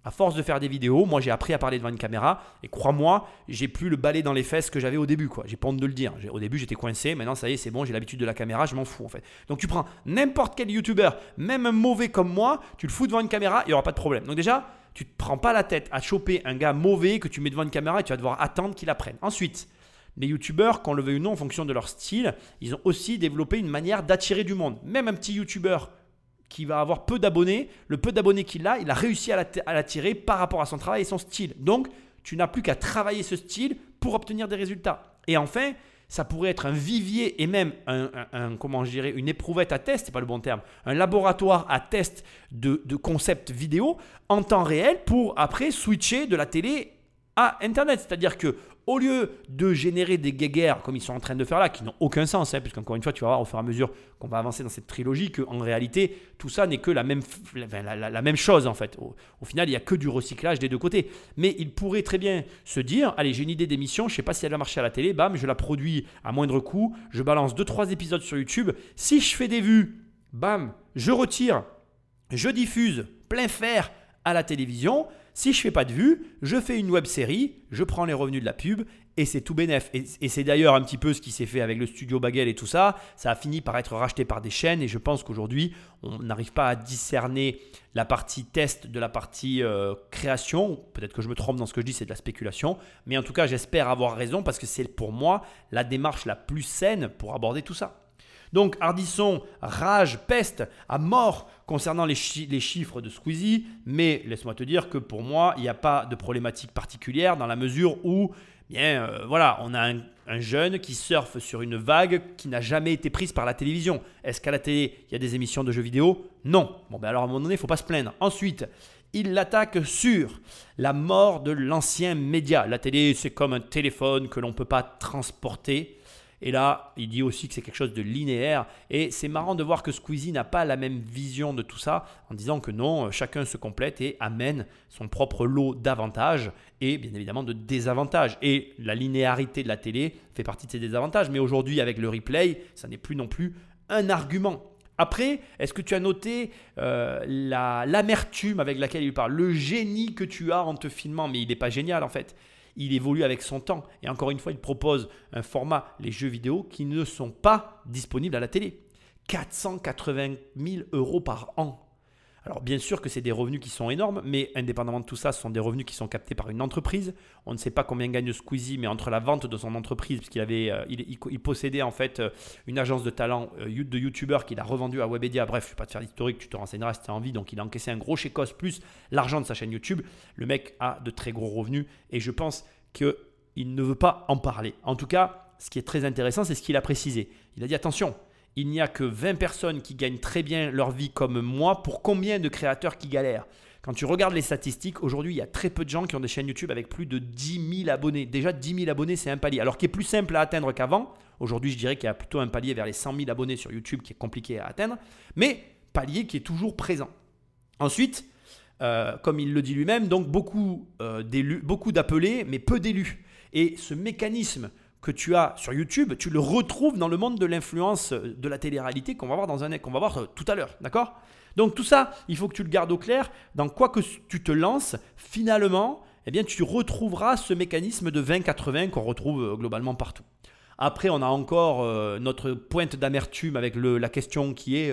à force de faire des vidéos, moi j'ai appris à parler devant une caméra et crois-moi, j'ai plus le balai dans les fesses que j'avais au début. quoi. J'ai pas honte de le dire. Au début j'étais coincé, maintenant ça y est, c'est bon, j'ai l'habitude de la caméra, je m'en fous en fait. Donc tu prends n'importe quel YouTuber, même un mauvais comme moi, tu le fous devant une caméra, il n'y aura pas de problème. Donc déjà, tu te prends pas la tête à choper un gars mauvais que tu mets devant une caméra et tu vas devoir attendre qu'il apprenne. Ensuite, les youtubeurs, qu'on le veuille ou non, en fonction de leur style, ils ont aussi développé une manière d'attirer du monde. Même un petit youtubeur qui va avoir peu d'abonnés, le peu d'abonnés qu'il a, il a réussi à l'attirer par rapport à son travail et son style. Donc, tu n'as plus qu'à travailler ce style pour obtenir des résultats. Et enfin, ça pourrait être un vivier et même un, comment je une éprouvette à test, c'est pas le bon terme, un laboratoire à test de concepts vidéo en temps réel pour après switcher de la télé à Internet. C'est-à-dire que au lieu de générer des guéguerres comme ils sont en train de faire là, qui n'ont aucun sens, hein, puisqu'encore une fois, tu vas voir au fur et à mesure qu'on va avancer dans cette trilogie, qu'en réalité, tout ça n'est que la même, chose en fait. Au, final, il n'y a que du recyclage des deux côtés. Mais il pourrait très bien se dire, allez, j'ai une idée d'émission, je ne sais pas si elle va marcher à la télé, bam, je la produis à moindre coût, je balance 2-3 épisodes sur YouTube. Si je fais des vues, bam, je retire, je diffuse plein fer à la télévision. Si je fais pas de vues, je fais une web série, je prends les revenus de la pub et c'est tout bénef. Et, c'est d'ailleurs un petit peu ce qui s'est fait avec le studio Bagel et tout ça. Ça a fini par être racheté par des chaînes et je pense qu'aujourd'hui, on n'arrive pas à discerner la partie test de la partie euh, création. Peut-être que je me trompe dans ce que je dis, c'est de la spéculation. Mais en tout cas, j'espère avoir raison parce que c'est pour moi la démarche la plus saine pour aborder tout ça. Donc Ardisson rage, peste à mort concernant les, chi- les chiffres de Squeezie, mais laisse-moi te dire que pour moi, il n'y a pas de problématique particulière dans la mesure où, bien, euh, voilà, on a un, un jeune qui surfe sur une vague qui n'a jamais été prise par la télévision. Est-ce qu'à la télé, il y a des émissions de jeux vidéo? Non. Bon, ben alors à un moment donné, il ne faut pas se plaindre. Ensuite, il l'attaque sur la mort de l'ancien média. La télé, c'est comme un téléphone que l'on ne peut pas transporter. Et là, il dit aussi que c'est quelque chose de linéaire. Et c'est marrant de voir que Squeezie n'a pas la même vision de tout ça, en disant que non, chacun se complète et amène son propre lot d'avantages et bien évidemment de désavantages. Et la linéarité de la télé fait partie de ces désavantages. Mais aujourd'hui, avec le replay, ça n'est plus non plus un argument. Après, est-ce que tu as noté euh, la- l'amertume avec laquelle il parle, le génie que tu as en te filmant Mais il n'est pas génial en fait. Il évolue avec son temps. Et encore une fois, il propose un format, les jeux vidéo, qui ne sont pas disponibles à la télé. 480 000 euros par an. Alors bien sûr que c'est des revenus qui sont énormes, mais indépendamment de tout ça, ce sont des revenus qui sont captés par une entreprise. On ne sait pas combien gagne Squeezie, mais entre la vente de son entreprise, puisqu'il avait, euh, il, il- il possédait en fait euh, une agence de talent euh, de youtubeurs qu'il a revendue à Webedia. Bref, je ne vais pas te faire l'historique, tu te renseigneras si tu as envie. Donc il a encaissé un gros chécos plus l'argent de sa chaîne YouTube. Le mec a de très gros revenus et je pense qu'il ne veut pas en parler. En tout cas, ce qui est très intéressant, c'est ce qu'il a précisé. Il a dit attention, il n'y a que 20 personnes qui gagnent très bien leur vie comme moi pour combien de créateurs qui galèrent? Quand tu regardes les statistiques, aujourd'hui, il y a très peu de gens qui ont des chaînes YouTube avec plus de 10 000 abonnés. Déjà, 10 000 abonnés, c'est un palier. Alors qui est plus simple à atteindre qu'avant. Aujourd'hui, je dirais qu'il y a plutôt un palier vers les 100 000 abonnés sur YouTube qui est compliqué à atteindre. Mais palier qui est toujours présent. Ensuite, euh, comme il le dit lui-même, donc beaucoup, euh, beaucoup d'appelés, mais peu d'élus. Et ce mécanisme que tu as sur YouTube, tu le retrouves dans le monde de l'influence euh, de la télé-réalité qu'on va voir dans un qu'on va voir euh, tout à l'heure, d'accord? Donc tout ça, il faut que tu le gardes au clair. Dans quoi que tu te lances, finalement, eh bien tu retrouveras ce mécanisme de 20-80 qu'on retrouve euh, globalement partout. Après, on a encore notre pointe d'amertume avec la question qui est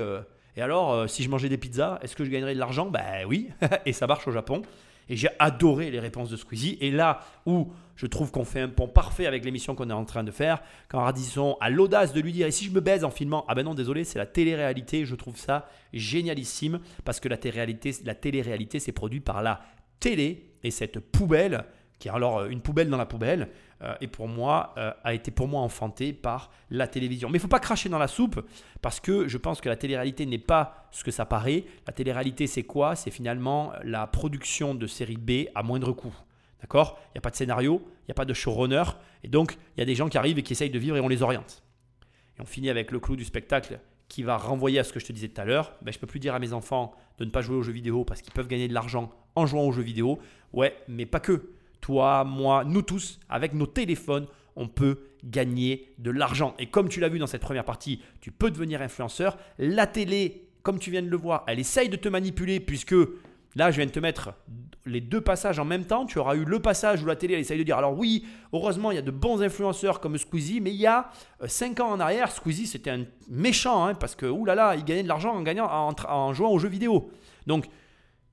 et alors, si je mangeais des pizzas, est-ce que je gagnerais de l'argent? Ben oui, et ça marche au Japon. Et j'ai adoré les réponses de Squeezie. Et là où je trouve qu'on fait un pont parfait avec l'émission qu'on est en train de faire, quand Radisson a l'audace de lui dire Et si je me baise en filmant Ah ben non, désolé, c'est la télé-réalité. Je trouve ça génialissime parce que la télé-réalité, la c'est produit par la télé et cette poubelle qui est alors euh, une poubelle dans la poubelle, euh, et pour moi, euh, a été pour moi enfantée par la télévision. Mais il ne faut pas cracher dans la soupe, parce que je pense que la télé-réalité n'est pas ce que ça paraît. La télé-réalité, c'est quoi? C'est finalement la production de séries B à moindre coût. D'accord? Il n'y a pas de scénario, il n'y a pas de showrunner, et donc il y a des gens qui arrivent et qui essayent de vivre et on les oriente. Et on finit avec le clou du spectacle qui va renvoyer à ce que je te disais tout à l'heure. Ben, je ne peux plus dire à mes enfants de ne pas jouer aux jeux vidéo parce qu'ils peuvent gagner de l'argent en jouant aux jeux vidéo. Ouais, mais pas que. Toi, moi, nous tous, avec nos téléphones, on peut gagner de l'argent. Et comme tu l'as vu dans cette première partie, tu peux devenir influenceur. La télé, comme tu viens de le voir, elle essaye de te manipuler puisque là, je viens de te mettre les deux passages en même temps. Tu auras eu le passage où la télé essaye de dire alors oui, heureusement, il y a de bons influenceurs comme Squeezie, mais il y a 5 ans en arrière, Squeezie c'était un méchant hein, parce que oulala, il gagnait de l'argent en, gagnant, en, en jouant aux jeux vidéo. Donc,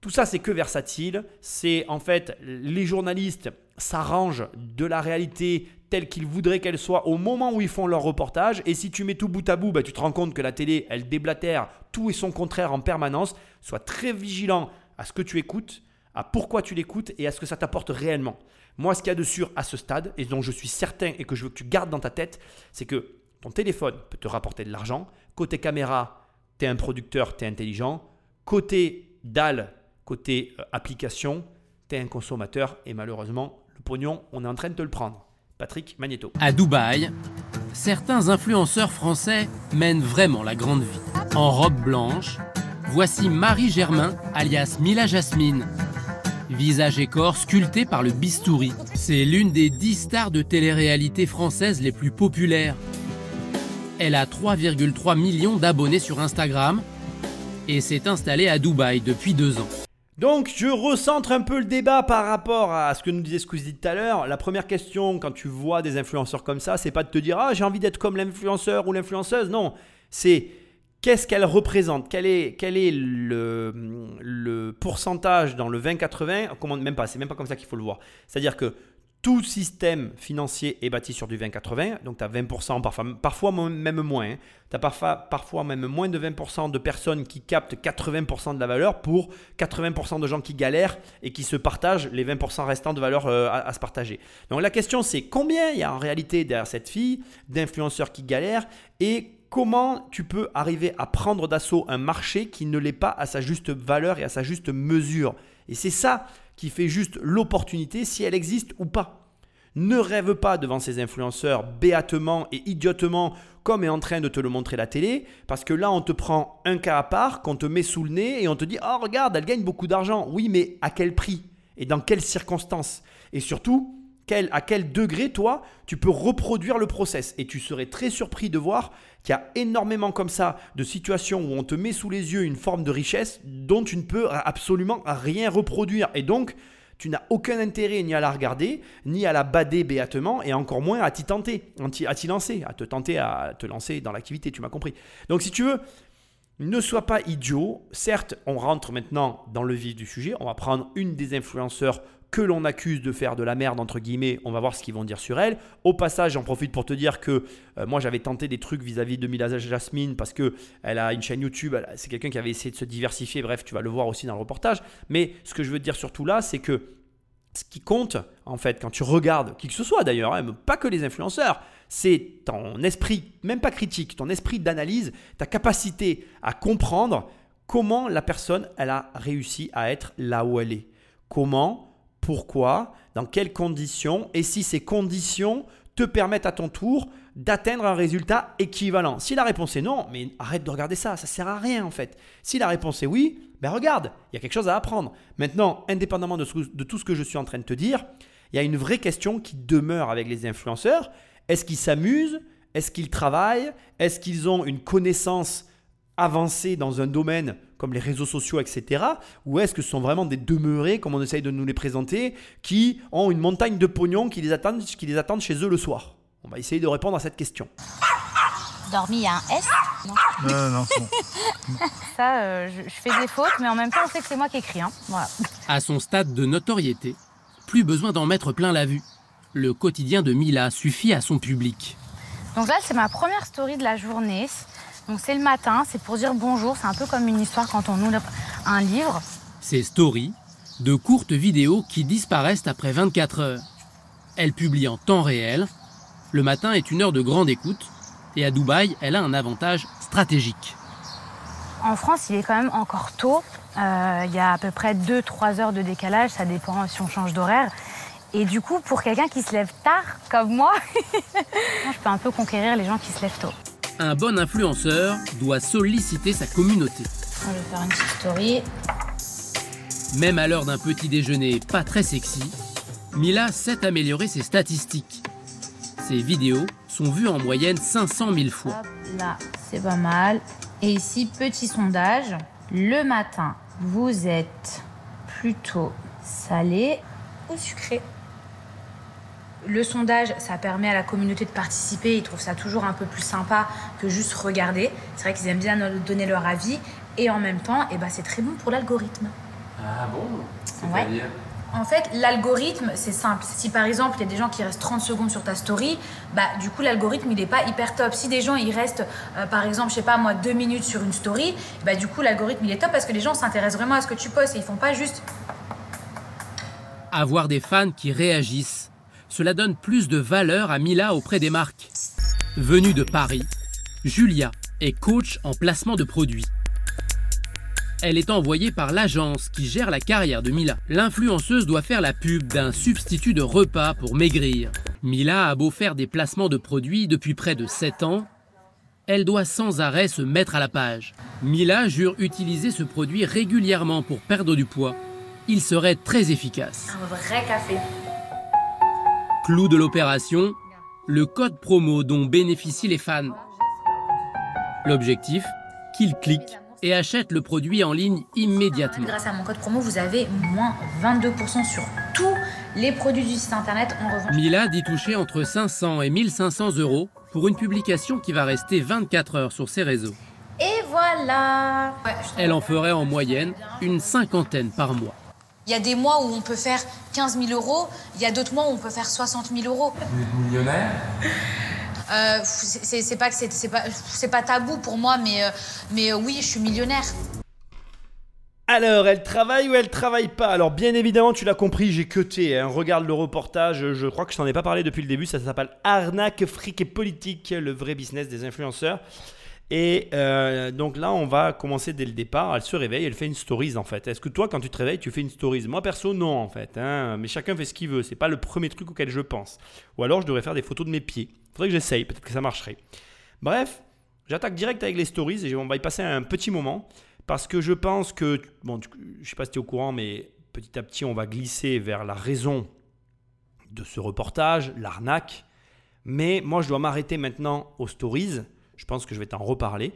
tout ça, c'est que versatile. C'est en fait, les journalistes s'arrangent de la réalité telle qu'ils voudraient qu'elle soit au moment où ils font leur reportage. Et si tu mets tout bout à bout, bah, tu te rends compte que la télé, elle déblatère tout et son contraire en permanence. Sois très vigilant à ce que tu écoutes, à pourquoi tu l'écoutes et à ce que ça t'apporte réellement. Moi, ce qu'il y a de sûr à ce stade, et dont je suis certain et que je veux que tu gardes dans ta tête, c'est que ton téléphone peut te rapporter de l'argent. Côté caméra, tu es un producteur, tu es intelligent. Côté dalle, côté euh, application, tu es un consommateur et malheureusement, le pognon, on est en train de te le prendre. Patrick Magneto. À Dubaï, certains influenceurs français mènent vraiment la grande vie. En robe blanche, voici Marie Germain, alias Mila Jasmine. Visage et corps sculpté par le bistouri. C'est l'une des 10 stars de télé-réalité françaises les plus populaires. Elle a 3,3 millions d'abonnés sur Instagram et s'est installée à Dubaï depuis deux ans. Donc, je recentre un peu le débat par rapport à ce que nous disait Squeezie tout à l'heure. La première question, quand tu vois des influenceurs comme ça, c'est pas de te dire Ah, j'ai envie d'être comme l'influenceur ou l'influenceuse. Non, c'est qu'est-ce qu'elle représente? Quel est, quel est le, le pourcentage dans le 20-80 Comment Même pas, c'est même pas comme ça qu'il faut le voir. C'est-à-dire que tout système financier est bâti sur du 20-80, donc tu as 20%, parfois, parfois même moins. Tu as parfois, parfois même moins de 20% de personnes qui captent 80% de la valeur pour 80% de gens qui galèrent et qui se partagent les 20% restants de valeur euh, à, à, se partager. Donc la question c'est combien il y a en réalité derrière cette fille d'influenceurs qui galèrent et comment tu peux arriver à prendre d'assaut un marché qui ne l'est pas à sa juste valeur et à sa juste mesure. Et c'est ça qui fait juste l'opportunité si elle existe ou pas. Ne rêve pas devant ces influenceurs béatement et idiotement comme est en train de te le montrer la télé, parce que là on te prend un cas à part, qu'on te met sous le nez et on te dit Oh regarde, elle gagne beaucoup d'argent. Oui, mais à quel prix Et dans quelles circonstances? Et surtout, à quel degré, toi, tu peux reproduire le process. Et tu serais très surpris de voir qu'il y a énormément comme ça de situations où on te met sous les yeux une forme de richesse dont tu ne peux absolument rien reproduire. Et donc, tu n'as aucun intérêt ni à la regarder, ni à la bader béatement, et encore moins à t'y tenter, à t'y lancer, à te tenter à te lancer dans l'activité, tu m'as compris. Donc si tu veux, ne sois pas idiot. Certes, on rentre maintenant dans le vif du sujet, on va prendre une des influenceurs que l'on accuse de faire de la merde, entre guillemets, on va voir ce qu'ils vont dire sur elle. Au passage, j'en profite pour te dire que euh, moi j'avais tenté des trucs vis-à-vis de Mila Jasmine parce que elle a une chaîne YouTube, c'est quelqu'un qui avait essayé de se diversifier, bref, tu vas le voir aussi dans le reportage. Mais ce que je veux te dire surtout là, c'est que ce qui compte, en fait, quand tu regardes, qui que ce soit d'ailleurs, hein, pas que les influenceurs, c'est ton esprit, même pas critique, ton esprit d'analyse, ta capacité à comprendre comment la personne, elle a réussi à être là où elle est. Comment pourquoi, dans quelles conditions, et si ces conditions te permettent à ton tour d'atteindre un résultat équivalent. Si la réponse est non, mais arrête de regarder ça, ça sert à rien en fait. Si la réponse est oui, ben regarde, il y a quelque chose à apprendre. Maintenant, indépendamment de tout ce que je suis en train de te dire, il y a une vraie question qui demeure avec les influenceurs. Est-ce qu'ils s'amusent? Est-ce qu'ils travaillent? Est-ce qu'ils ont une connaissance avancée dans un domaine comme les réseaux sociaux, etc. Ou est-ce que ce sont vraiment des demeurés, comme on essaye de nous les présenter, qui ont une montagne de pognon qui les attendent, qui les attendent chez eux le soir? On va essayer de répondre à cette question. Dormi, il y a un S? Non, non, non. Ça, euh, je, je, fais des fautes, mais en même temps, on sait que c'est moi qui écris. Hein. Voilà. À son stade de notoriété, plus besoin d'en mettre plein la vue. Le quotidien de Mila suffit à son public. Donc là, c'est ma première story de la journée. Donc c'est le matin, c'est pour dire bonjour, c'est un peu comme une histoire quand on ouvre un livre. Ces stories, de courtes vidéos qui disparaissent après 24 heures. Elle publie en temps réel. Le matin est une heure de grande écoute. Et à Dubaï, elle a un avantage stratégique. En France, il est quand même encore tôt. Euh, il y a à peu près 2-3 heures de décalage, ça dépend si on change d'horaire. Et du coup, pour quelqu'un qui se lève tard, comme moi, je peux un peu conquérir les gens qui se lèvent tôt un bon influenceur doit solliciter sa communauté. On va faire une petite story. Même à l'heure d'un petit déjeuner pas très sexy, Mila sait améliorer ses statistiques. Ses vidéos sont vues en moyenne 500 000 fois. là, c'est pas mal. Et ici, petit sondage. Le matin, vous êtes plutôt salé ou sucré? Le sondage, ça permet à la communauté de participer. Ils trouvent ça toujours un peu plus sympa que juste regarder. C'est vrai qu'ils aiment bien donner leur avis. Et en même temps, eh ben, c'est très bon pour l'algorithme. Ah bon? Ouais. En fait, l'algorithme, c'est simple. Si par exemple, il y a des gens qui restent 30 secondes sur ta story, bah, du coup, l'algorithme, il n'est pas hyper top. Si des gens, ils restent, euh, par exemple, je sais pas moi, deux minutes sur une story, bah, du coup, l'algorithme, il est top parce que les gens s'intéressent vraiment à ce que tu postes et ils font pas juste. Avoir des fans qui réagissent cela donne plus de valeur à Mila auprès des marques. Venue de Paris, Julia est coach en placement de produits. Elle est envoyée par l'agence qui gère la carrière de Mila. L'influenceuse doit faire la pub d'un substitut de repas pour maigrir. Mila a beau faire des placements de produits depuis près de 7 ans, elle doit sans arrêt se mettre à la page. Mila jure utiliser ce produit régulièrement pour perdre du poids. Il serait très efficace. Un vrai café. Clou de l'opération, le code promo dont bénéficient les fans. L'objectif, qu'ils cliquent et achètent le produit en ligne immédiatement. Grâce à mon code promo, vous avez moins 22% sur tous les produits du site internet. En revanche, Mila dit toucher entre 500 et 1500 euros pour une publication qui va rester 24 heures sur ses réseaux. Et voilà Elle en ferait en moyenne une cinquantaine par mois. Il y a des mois où on peut faire 15 000 euros, il y a d'autres mois où on peut faire 60 000 euros. Vous êtes millionnaire? Euh, c'est pas que c'est c'est pas, c'est pas tabou pour moi, mais, euh, mais euh, oui, je suis millionnaire. Alors, elle travaille ou elle travaille pas? Alors, bien évidemment, tu l'as compris, j'ai cuté. Hein. Regarde le reportage, je crois que je t'en ai pas parlé depuis le début. Ça s'appelle Arnaque, fric et politique, le vrai business des influenceurs. Et euh, donc là, on va commencer dès le départ. Elle se réveille, elle fait une stories en fait. Est-ce que toi, quand tu te réveilles, tu fais une stories? Moi, perso, non en fait. hein. Mais chacun fait ce qu'il veut. C'est pas le premier truc auquel je pense. Ou alors, je devrais faire des photos de mes pieds. Faudrait que j'essaye. Peut-être que ça marcherait. Bref, j'attaque direct avec les stories et on va y passer un petit moment parce que je pense que bon, je sais pas si tu es au courant, mais petit à petit, on va glisser vers la raison de ce reportage, l'arnaque. Mais moi, je dois m'arrêter maintenant aux stories. Je pense que je vais t'en reparler.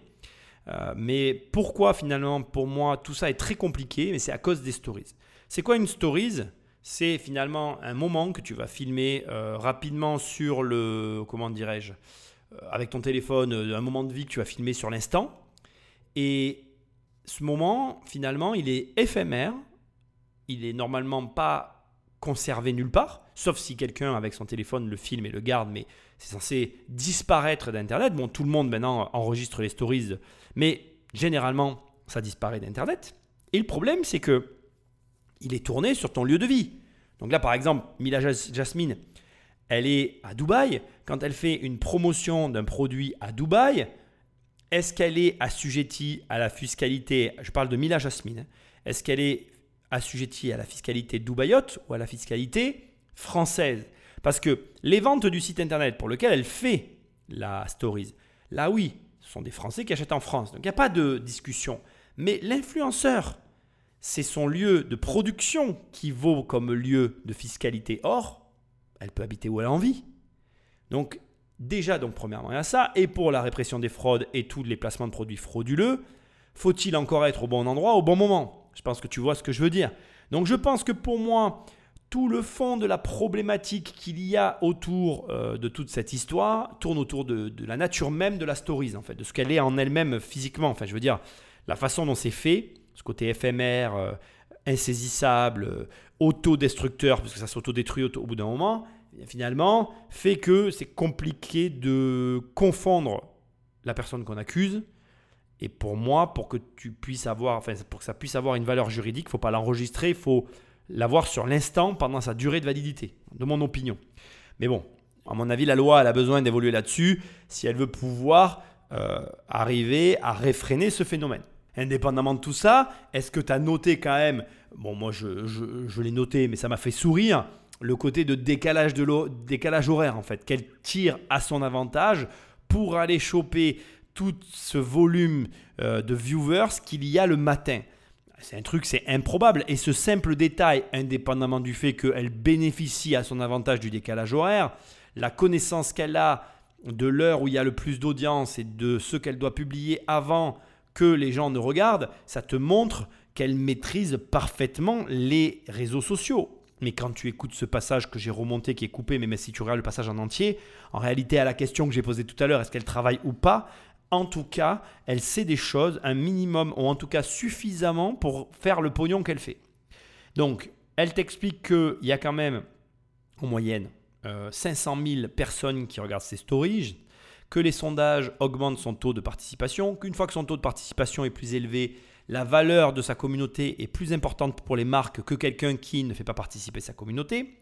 Euh, mais pourquoi finalement, pour moi, tout ça est très compliqué Mais c'est à cause des stories. C'est quoi une stories? C'est finalement un moment que tu vas filmer euh, rapidement sur le, comment dirais-je, euh, avec ton téléphone, un moment de vie que tu vas filmer sur l'instant. Et ce moment, finalement, il est éphémère. Il est normalement pas conservé nulle part, sauf si quelqu'un avec son téléphone le filme et le garde, mais c'est censé disparaître d'Internet. Bon, tout le monde maintenant enregistre les stories, mais généralement, ça disparaît d'Internet. Et le problème, c'est que il est tourné sur ton lieu de vie. Donc là, par exemple, Mila Jas- Jasmine, elle est à Dubaï. Quand elle fait une promotion d'un produit à Dubaï, est-ce qu'elle est assujettie à la fiscalité? Je parle de Mila Jasmine. hein. Est-ce qu'elle est assujettie à la fiscalité dubaïote ou à la fiscalité française Parce que les ventes du site internet pour lequel elle fait la stories, là oui, ce sont des Français qui achètent en France. Donc il n'y a pas de discussion. Mais l'influenceur, c'est son lieu de production qui vaut comme lieu de fiscalité. Or, elle peut habiter où elle a envie. Donc, déjà, donc premièrement, il y a ça. Et pour la répression des fraudes et tous les placements de produits frauduleux, faut-il encore être au bon endroit au bon moment? Je pense que tu vois ce que je veux dire. Donc, je pense que pour moi, tout le fond de la problématique qu'il y a autour euh, de toute cette histoire tourne autour de, la nature même de la stories, en fait, de ce qu'elle est en elle-même physiquement. Enfin, je veux dire, la façon dont c'est fait, ce côté éphémère, euh, insaisissable, euh, autodestructeur, parce que ça s'autodétruit au, au bout d'un moment, eh finalement, fait que c'est compliqué de confondre la personne qu'on accuse. Et pour moi, pour que tu puisses avoir, enfin, pour que ça puisse avoir une valeur juridique, il faut pas l'enregistrer, il faut l'avoir sur l'instant pendant sa durée de validité, de mon opinion. Mais bon, à mon avis, la loi, elle a besoin d'évoluer là-dessus si elle veut pouvoir euh, arriver à réfréner ce phénomène. Indépendamment de tout ça, est-ce que tu as noté quand même, bon moi je, l'ai noté, mais ça m'a fait sourire, le côté de décalage, de décalage horaire en fait, qu'elle tire à son avantage pour aller choper tout ce volume euh, de viewers qu'il y a le matin. C'est un truc, c'est improbable. Et ce simple détail, indépendamment du fait qu'elle bénéficie à son avantage du décalage horaire, la connaissance qu'elle a de l'heure où il y a le plus d'audience et de ce qu'elle doit publier avant que les gens ne regardent, ça te montre qu'elle maîtrise parfaitement les réseaux sociaux. Mais quand tu écoutes ce passage que j'ai remonté, qui est coupé, mais si tu regardes le passage en entier, en réalité, à la question que j'ai posée tout à l'heure, est-ce qu'elle travaille ou pas En tout cas, elle sait des choses, un minimum, ou en tout cas suffisamment pour faire le pognon qu'elle fait. Donc, elle t'explique qu'il y a quand même, en moyenne, euh, 500 000 personnes qui regardent ses stories, que les sondages augmentent son taux de participation, qu'une fois que son taux de participation est plus élevé, la valeur de sa communauté est plus importante pour les marques que quelqu'un qui ne fait pas participer sa communauté.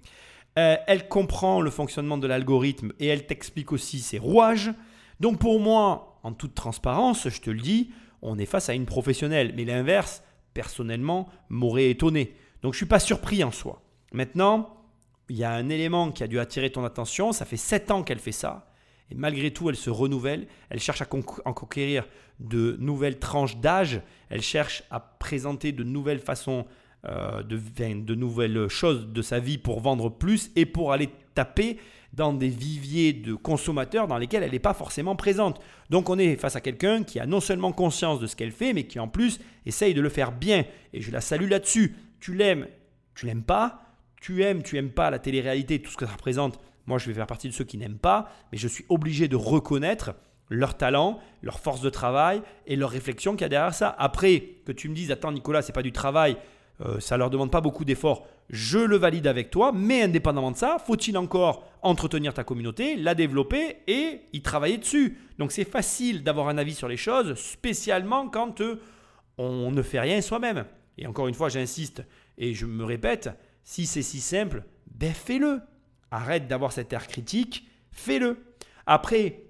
Euh, elle comprend le fonctionnement de l'algorithme et elle t'explique aussi ses rouages. Donc pour moi, en toute transparence, je te le dis, on est face à une professionnelle. Mais l'inverse, personnellement, m'aurait étonné. Donc je ne suis pas surpris en soi. Maintenant, il y a un élément qui a dû attirer ton attention. Ça fait 7 ans qu'elle fait ça. Et malgré tout, elle se renouvelle. Elle cherche à conquérir de nouvelles tranches d'âge. Elle cherche à présenter de nouvelles façons, euh, de nouvelles choses de sa vie pour vendre plus et pour aller taper dans des viviers de consommateurs dans lesquels elle n'est pas forcément présente. Donc on est face à quelqu'un qui a non seulement conscience de ce qu'elle fait, mais qui en plus essaye de le faire bien. Et je la salue là-dessus. Tu l'aimes, tu l'aimes pas, tu aimes, tu aimes pas la télé-réalité, tout ce que ça représente. Moi, je vais faire partie de ceux qui n'aiment pas, mais je suis obligé de reconnaître leur talent, leur force de travail et leur réflexion qu'il y a derrière ça. Après, que tu me dises, attends Nicolas, c'est pas du travail, euh, ça leur demande pas beaucoup d'efforts, je le valide avec toi, mais indépendamment de ça, faut-il encore entretenir ta communauté, la développer et y travailler dessus? Donc c'est facile d'avoir un avis sur les choses, spécialement quand euh, on ne fait rien soi-même. Et encore une fois, j'insiste et je me répète, si c'est si simple, ben fais-le. Arrête d'avoir cet air critique, fais-le. Après,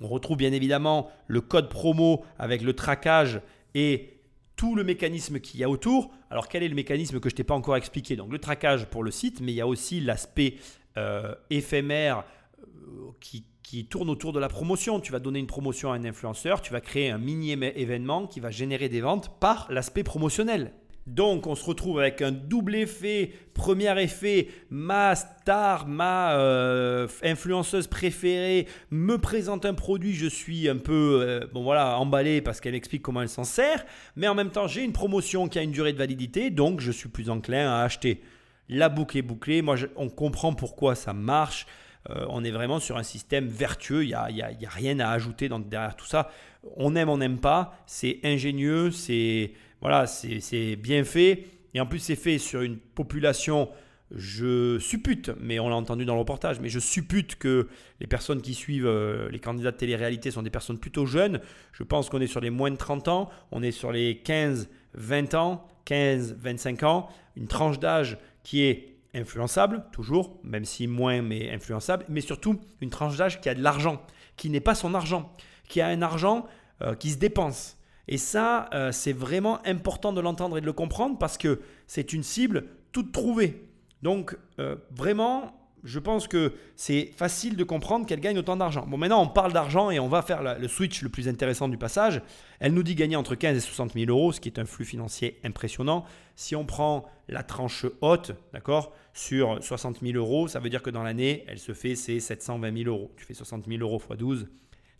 on retrouve bien évidemment le code promo avec le traquage et tout le mécanisme qu'il y a autour. Alors quel est le mécanisme que je t'ai pas encore expliqué? Donc le traquage pour le site, mais il y a aussi l'aspect euh, éphémère euh, qui, qui tourne autour de la promotion. Tu vas donner une promotion à un influenceur, tu vas créer un mini événement qui va générer des ventes par l'aspect promotionnel. Donc on se retrouve avec un double effet. Premier effet, ma star, ma euh, influenceuse préférée me présente un produit, je suis un peu euh, bon voilà, emballé parce qu'elle explique comment elle s'en sert, mais en même temps j'ai une promotion qui a une durée de validité, donc je suis plus enclin à acheter. La boucle est bouclée, moi on comprend pourquoi ça marche. Euh, on est vraiment sur un système vertueux, il n'y a, y a, rien à ajouter derrière tout ça. On aime, on n'aime pas, c'est ingénieux, c'est voilà, c'est bien fait. Et en plus, c'est fait sur une population, je suppute, mais on l'a entendu dans le reportage, mais je suppute que les personnes qui suivent euh, les candidats de télé-réalité sont des personnes plutôt jeunes. Je pense qu'on est sur les moins de 30 ans, on est sur les 15, 20 ans, 15, 25 ans, une tranche d'âge qui est influençable, toujours, même si moins, mais influençable, mais surtout une tranche d'âge qui a de l'argent, qui n'est pas son argent, qui a un argent euh, qui se dépense et ça, euh, c'est vraiment important de l'entendre et de le comprendre parce que c'est une cible toute trouvée. Donc, euh, vraiment, je pense que c'est facile de comprendre qu'elle gagne autant d'argent. Bon, maintenant, on parle d'argent et on va faire le switch le plus intéressant du passage. Elle nous dit gagner entre 15 et 60 000 euros, ce qui est un flux financier impressionnant. Si on prend la tranche haute, d'accord, sur 60 000 euros, ça veut dire que dans l'année, elle se fait ses 720 000 euros. Tu fais 60 000 euros x 12,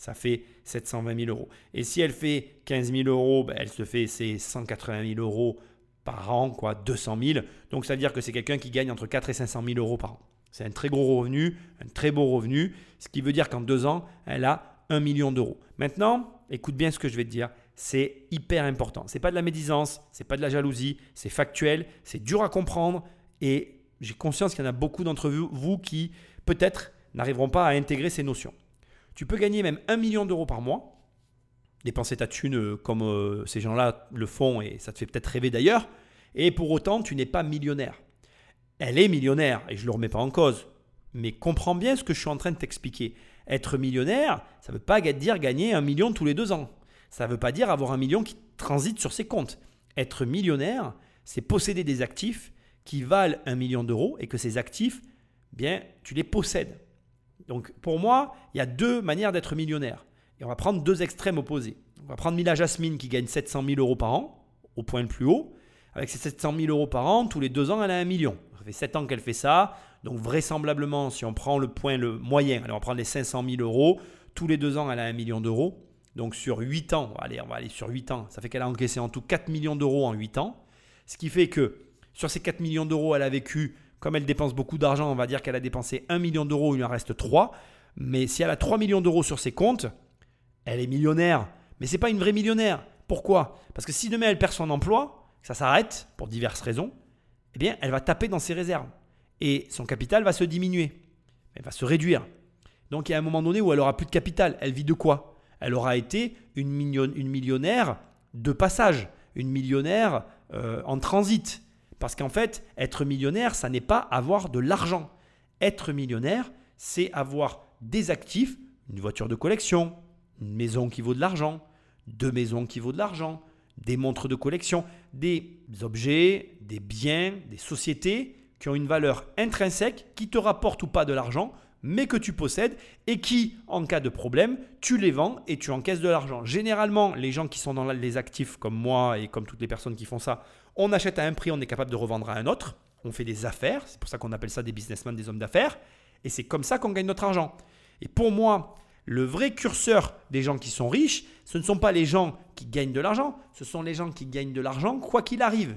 ça fait 720 000 euros. Et si elle fait 15 000 euros, ben, elle se fait ses 180 000 euros par an, quoi, 200 000. Donc ça veut dire que c'est quelqu'un qui gagne entre 4 et 500 000 euros par an. C'est un très gros revenu, un très beau revenu, ce qui veut dire qu'en deux ans, elle a 1 million d'euros. Maintenant, écoute bien ce que je vais te dire, c'est hyper important. C'est pas de la médisance, c'est pas de la jalousie, c'est factuel, c'est dur à comprendre et j'ai conscience qu'il y en a beaucoup d'entre vous, vous qui peut-être n'arriveront pas à intégrer ces notions. Tu peux gagner même 1 million d'euros par mois, dépenser ta thune euh, comme euh, ces gens-là le font et ça te fait peut-être rêver d'ailleurs, et pour autant tu n'es pas millionnaire. Elle est millionnaire et je ne le remets pas en cause, mais comprends bien ce que je suis en train de t'expliquer. Être millionnaire, ça ne veut pas dire gagner un million tous les deux ans. Ça ne veut pas dire avoir un million qui transite sur ses comptes. Être millionnaire, c'est posséder des actifs qui valent un million d'euros et que ces actifs, bien, tu les possèdes. Donc pour moi, il y a deux manières d'être millionnaire. Et on va prendre deux extrêmes opposés. On va prendre Mila Jasmine qui gagne 700 000 euros par an, au point le plus haut. Avec ces 700 000 euros par an, tous les deux ans, elle a un million. Ça fait 7 ans qu'elle fait ça. Donc vraisemblablement, si on prend le point le moyen, on va prendre les 500 000 euros, tous les deux ans, elle a un million d'euros. Donc sur 8 ans, allez, on va aller sur 8 ans, ça fait qu'elle a encaissé en tout 4 millions d'euros en 8 ans. Ce qui fait que sur ces 4 millions d'euros, elle a vécu comme elle dépense beaucoup d'argent, on va dire qu'elle a dépensé 1 million d'euros, il en reste 3. Mais si elle a 3 millions d'euros sur ses comptes, elle est millionnaire. Mais ce n'est pas une vraie millionnaire. Pourquoi? Parce que si demain elle perd son emploi, ça s'arrête pour diverses raisons, eh bien elle va taper dans ses réserves. Et son capital va se diminuer. Elle va se réduire. Donc il y a un moment donné où elle aura plus de capital. Elle vit de quoi? Elle aura été une, millionnaire de passage, une millionnaire euh, en transit. Parce qu'en fait, être millionnaire, ça n'est pas avoir de l'argent. Être millionnaire, c'est avoir des actifs, une voiture de collection, une maison qui vaut de l'argent, deux maisons qui vaut de l'argent, des montres de collection, des objets, des biens, des sociétés qui ont une valeur intrinsèque, qui te rapportent ou pas de l'argent, mais que tu possèdes et qui, en cas de problème, tu les vends et tu encaisses de l'argent. Généralement, les gens qui sont dans les actifs comme moi et comme toutes les personnes qui font ça, on achète à un prix, on est capable de revendre à un autre. On fait des affaires, c'est pour ça qu'on appelle ça des businessmen, des hommes d'affaires. Et c'est comme ça qu'on gagne notre argent. Et pour moi, le vrai curseur des gens qui sont riches, ce ne sont pas les gens qui gagnent de l'argent, ce sont les gens qui gagnent de l'argent quoi qu'il arrive.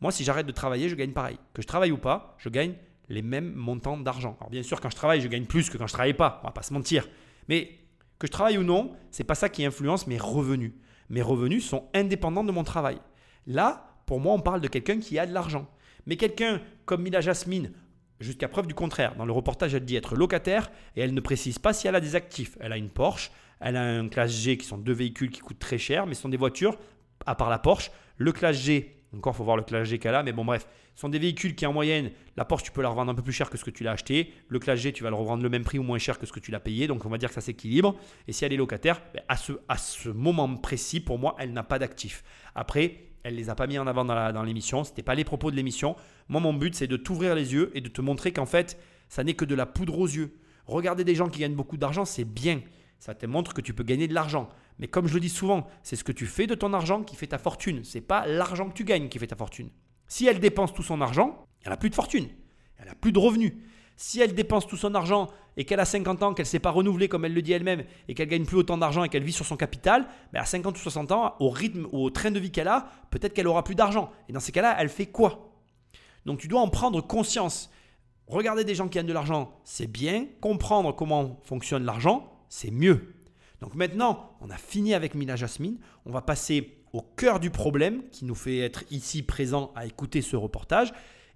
Moi, si j'arrête de travailler, je gagne pareil. Que je travaille ou pas, je gagne les mêmes montants d'argent. Alors bien sûr, quand je travaille, je gagne plus que quand je travaille pas. On va pas se mentir. Mais que je travaille ou non, c'est pas ça qui influence mes revenus. Mes revenus sont indépendants de mon travail. Là, pour moi, on parle de quelqu'un qui a de l'argent. Mais quelqu'un comme Mila Jasmine, jusqu'à preuve du contraire, dans le reportage, elle dit être locataire et elle ne précise pas si elle a des actifs. Elle a une Porsche, elle a un classe G qui sont deux véhicules qui coûtent très cher, mais ce sont des voitures, à part la Porsche. Le classe G, encore, faut voir le classe G qu'elle a, mais bon, bref, ce sont des véhicules qui, en moyenne, la Porsche, tu peux la revendre un peu plus cher que ce que tu l'as acheté. Le classe G, tu vas le revendre le même prix ou moins cher que ce que tu l'as payé. Donc, on va dire que ça s'équilibre. Et si elle est locataire, ben, à, ce, à ce moment précis, pour moi, elle n'a pas d'actifs. Après, elle les a pas mis en avant dans l'émission. Ce n'était pas les propos de l'émission. Moi, mon but, c'est de t'ouvrir les yeux et de te montrer qu'en fait, ça n'est que de la poudre aux yeux. Regarder des gens qui gagnent beaucoup d'argent, c'est bien. Ça te montre que tu peux gagner de l'argent. Mais comme je le dis souvent, c'est ce que tu fais de ton argent qui fait ta fortune. C'est pas l'argent que tu gagnes qui fait ta fortune. Si elle dépense tout son argent, elle n'a plus de fortune. Elle n'a plus de revenus. Si elle dépense tout son argent et qu'elle a 50 ans, qu'elle ne s'est pas renouvelée comme elle le dit elle-même et qu'elle gagne plus autant d'argent et qu'elle vit sur son capital, ben à 50 ou 60 ans, au rythme, au train de vie qu'elle a, peut-être qu'elle aura plus d'argent. Et dans ces cas-là, elle fait quoi? Donc tu dois en prendre conscience. Regarder des gens qui gagnent de l'argent, c'est bien. Comprendre comment fonctionne l'argent, c'est mieux. Donc maintenant, on a fini avec Mila Jasmine. On va passer au cœur du problème qui nous fait être ici présent à écouter ce reportage.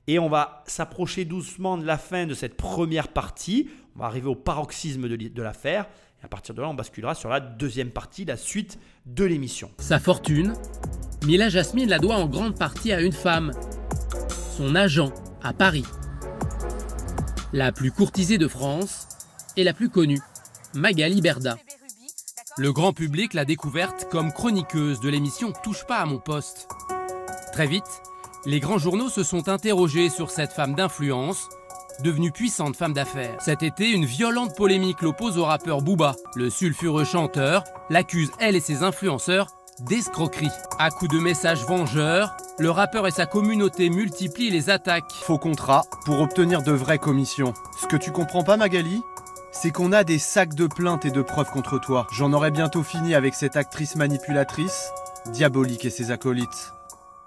Et on va s'approcher doucement de la fin de cette première partie. On va arriver au paroxysme de l'affaire. Et à partir de là, on basculera sur la deuxième partie, la suite de l'émission. Sa fortune, Mila Jasmine la doit en grande partie à une femme, son agent à Paris. La plus courtisée de France et la plus connue, Magali Berda. Le grand public l'a découverte comme chroniqueuse de l'émission Touche pas à mon poste. Très vite, les grands journaux se sont interrogés sur cette femme d'influence, devenue puissante femme d'affaires. Cet été, une violente polémique l'oppose au rappeur Booba. Le sulfureux chanteur l'accuse, elle et ses influenceurs, d'escroquerie. À coups de messages vengeurs, le rappeur et sa communauté multiplient les attaques. Faux contrat pour obtenir de vraies commissions. Ce que tu comprends pas, Magali c'est qu'on a des sacs de plaintes et de preuves contre toi. J'en aurai bientôt fini avec cette actrice manipulatrice, diabolique et ses acolytes.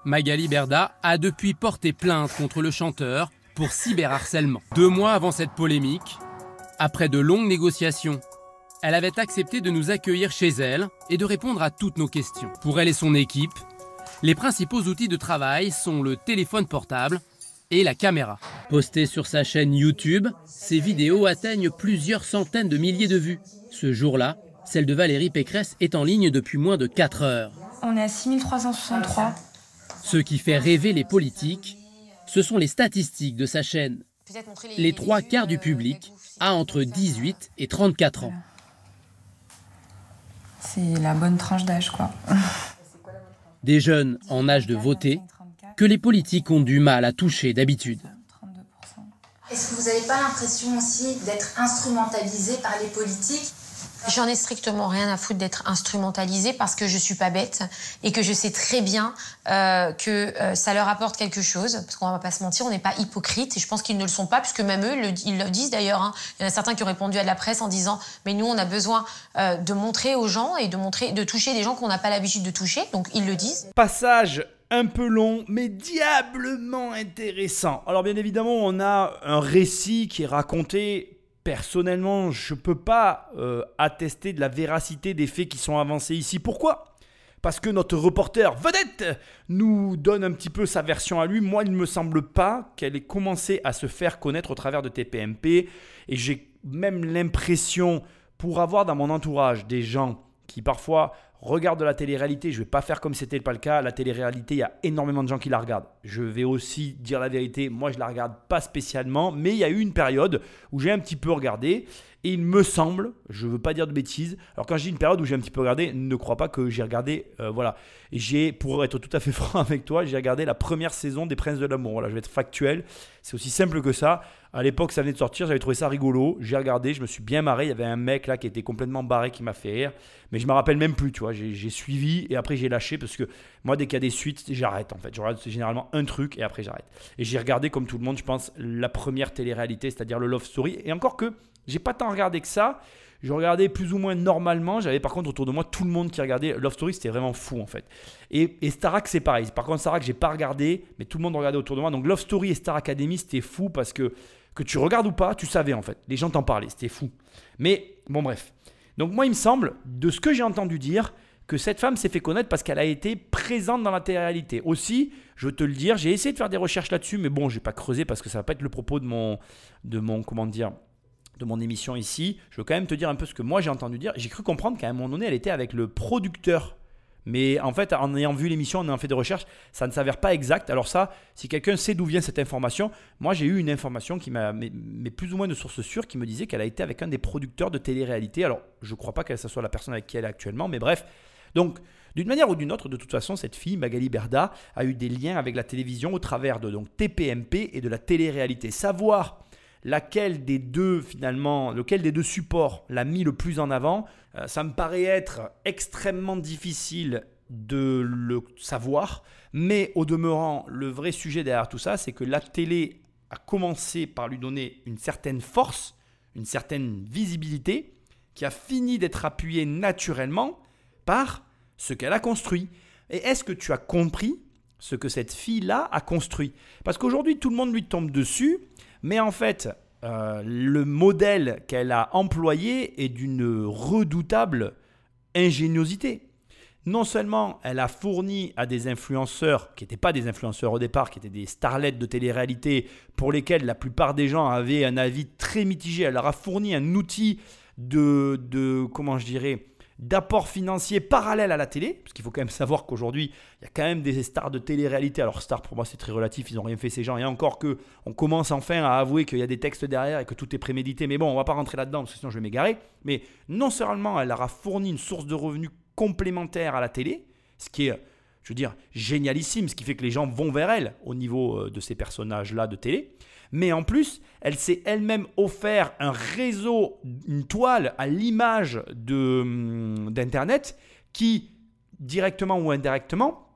Magali Berda a depuis porté plainte contre le chanteur pour cyberharcèlement. Deux mois avant cette polémique, après de longues négociations, elle avait accepté de nous accueillir chez elle et de répondre à toutes nos questions. Pour elle et son équipe, les principaux outils de travail sont le téléphone portable et la caméra. Postées sur sa chaîne YouTube, ces vidéos atteignent plusieurs centaines de milliers de vues. Ce jour-là, celle de Valérie Pécresse est en ligne depuis moins de 4 heures. On est à 6363. Ce qui fait rêver les politiques, ce sont les statistiques de sa chaîne. Les trois quarts du public a entre 18 et 34 ans. C'est la bonne tranche d'âge, quoi. Des jeunes en âge de voter que les politiques ont du mal à toucher d'habitude. Est-ce que vous n'avez pas l'impression aussi d'être instrumentalisé par les politiques J'en ai strictement rien à foutre d'être instrumentalisée parce que je suis pas bête et que je sais très bien euh, que euh, ça leur apporte quelque chose. Parce qu'on va pas se mentir, on n'est pas hypocrite et je pense qu'ils ne le sont pas puisque même eux ils le disent d'ailleurs. Hein. Il y en a certains qui ont répondu à la presse en disant mais nous on a besoin euh, de montrer aux gens et de montrer, de toucher des gens qu'on n'a pas l'habitude de toucher. Donc ils le disent. Passage un peu long, mais diablement intéressant. Alors bien évidemment, on a un récit qui est raconté personnellement, je ne peux pas euh, attester de la véracité des faits qui sont avancés ici. Pourquoi? Parce que notre reporter vedette nous donne un petit peu sa version à lui. Moi, il ne me semble pas qu'elle ait commencé à se faire connaître au travers de TPMP. Et j'ai même l'impression, pour avoir dans mon entourage des gens qui parfois regarde de la télé-réalité, je ne vais pas faire comme c'était pas le cas. La télé-réalité, il y a énormément de gens qui la regardent. Je vais aussi dire la vérité, moi je la regarde pas spécialement, mais il y a eu une période où j'ai un petit peu regardé et il me semble, je ne veux pas dire de bêtises, alors quand je dis une période où j'ai un petit peu regardé, ne crois pas que j'ai regardé, euh, voilà. J'ai, pour être tout à fait franc avec toi, j'ai regardé la première saison des Princes de l'amour. Voilà, je vais être factuel, c'est aussi simple que ça. À l'époque, ça venait de sortir, j'avais trouvé ça rigolo. J'ai regardé, je me suis bien marré. Il y avait un mec là qui était complètement barré qui m'a fait rire. Mais je me rappelle même plus, tu vois. J'ai suivi et après j'ai lâché parce que moi, dès qu'il y a des suites, j'arrête en fait. Je généralement un truc et après j'arrête. Et j'ai regardé, comme tout le monde, je pense, la première télé-réalité, c'est-à-dire le Love Story. Et encore que j'ai pas tant regardé que ça. Je regardais plus ou moins normalement. J'avais par contre autour de moi tout le monde qui regardait. Love Story, c'était vraiment fou en fait. Et, et Starak, c'est pareil. Par contre, Starak, j'ai pas regardé, mais tout le monde regardait autour de moi. Donc Love Story et Star Academy, c'était fou parce que que tu regardes ou pas, tu savais en fait. Les gens t'en parlaient, c'était fou. Mais bon, bref. Donc moi, il me semble, de ce que j'ai entendu dire, que cette femme s'est fait connaître parce qu'elle a été présente dans la télé-réalité. Aussi, je veux te le dire, j'ai essayé de faire des recherches là-dessus, mais bon, j'ai pas creusé parce que ça va pas être le propos de mon, de mon, comment dire, de mon émission ici. Je veux quand même te dire un peu ce que moi j'ai entendu dire. J'ai cru comprendre qu'à un moment donné, elle était avec le producteur. Mais en fait, en ayant vu l'émission, en ayant fait des recherches, ça ne s'avère pas exact. Alors ça, si quelqu'un sait d'où vient cette information, moi j'ai eu une information qui m'a, mais, plus ou moins de sources sûres, qui me disait qu'elle a été avec un des producteurs de télé-réalité. Alors, je ne crois pas qu'elle soit la personne avec qui elle est actuellement, mais bref. Donc, d'une manière ou d'une autre, de toute façon, cette fille, Magali Berda, a eu des liens avec la télévision au travers de donc, TPMP et de la télé-réalité. Savoir laquelle des deux finalement, lequel des deux supports l'a mis le plus en avant, euh, ça me paraît être extrêmement difficile de le savoir, mais au demeurant, le vrai sujet derrière tout ça, c'est que la télé a commencé par lui donner une certaine force, une certaine visibilité, qui a fini d'être appuyée naturellement par ce qu'elle a construit. Et est-ce que tu as compris ce que cette fille-là a construit? Parce qu'aujourd'hui, tout le monde lui tombe dessus, mais en fait, euh, le modèle qu'elle a employé est d'une redoutable ingéniosité. Non seulement elle a fourni à des influenceurs, qui n'étaient pas des influenceurs au départ, qui étaient des starlets de télé-réalité, pour lesquels la plupart des gens avaient un avis très mitigé, elle leur a fourni un outil de, de comment je dirais, d'apport financier parallèle à la télé, parce qu'il faut quand même savoir qu'aujourd'hui, il y a quand même des stars de télé-réalité. Alors, stars, pour moi, c'est très relatif, ils n'ont rien fait, ces gens. Et encore que, on commence enfin à avouer qu'il y a des textes derrière et que tout est prémédité. Mais bon, on va pas rentrer là-dedans, parce que sinon je vais m'égarer. Mais non seulement elle leur a fourni une source de revenus complémentaire à la télé, ce qui est, je veux dire, génialissime, ce qui fait que les gens vont vers elle au niveau euh, de ces personnages-là de télé. Mais en plus, elle s'est elle-même offert un réseau, une toile à l'image hum, d'Internet qui, directement ou indirectement,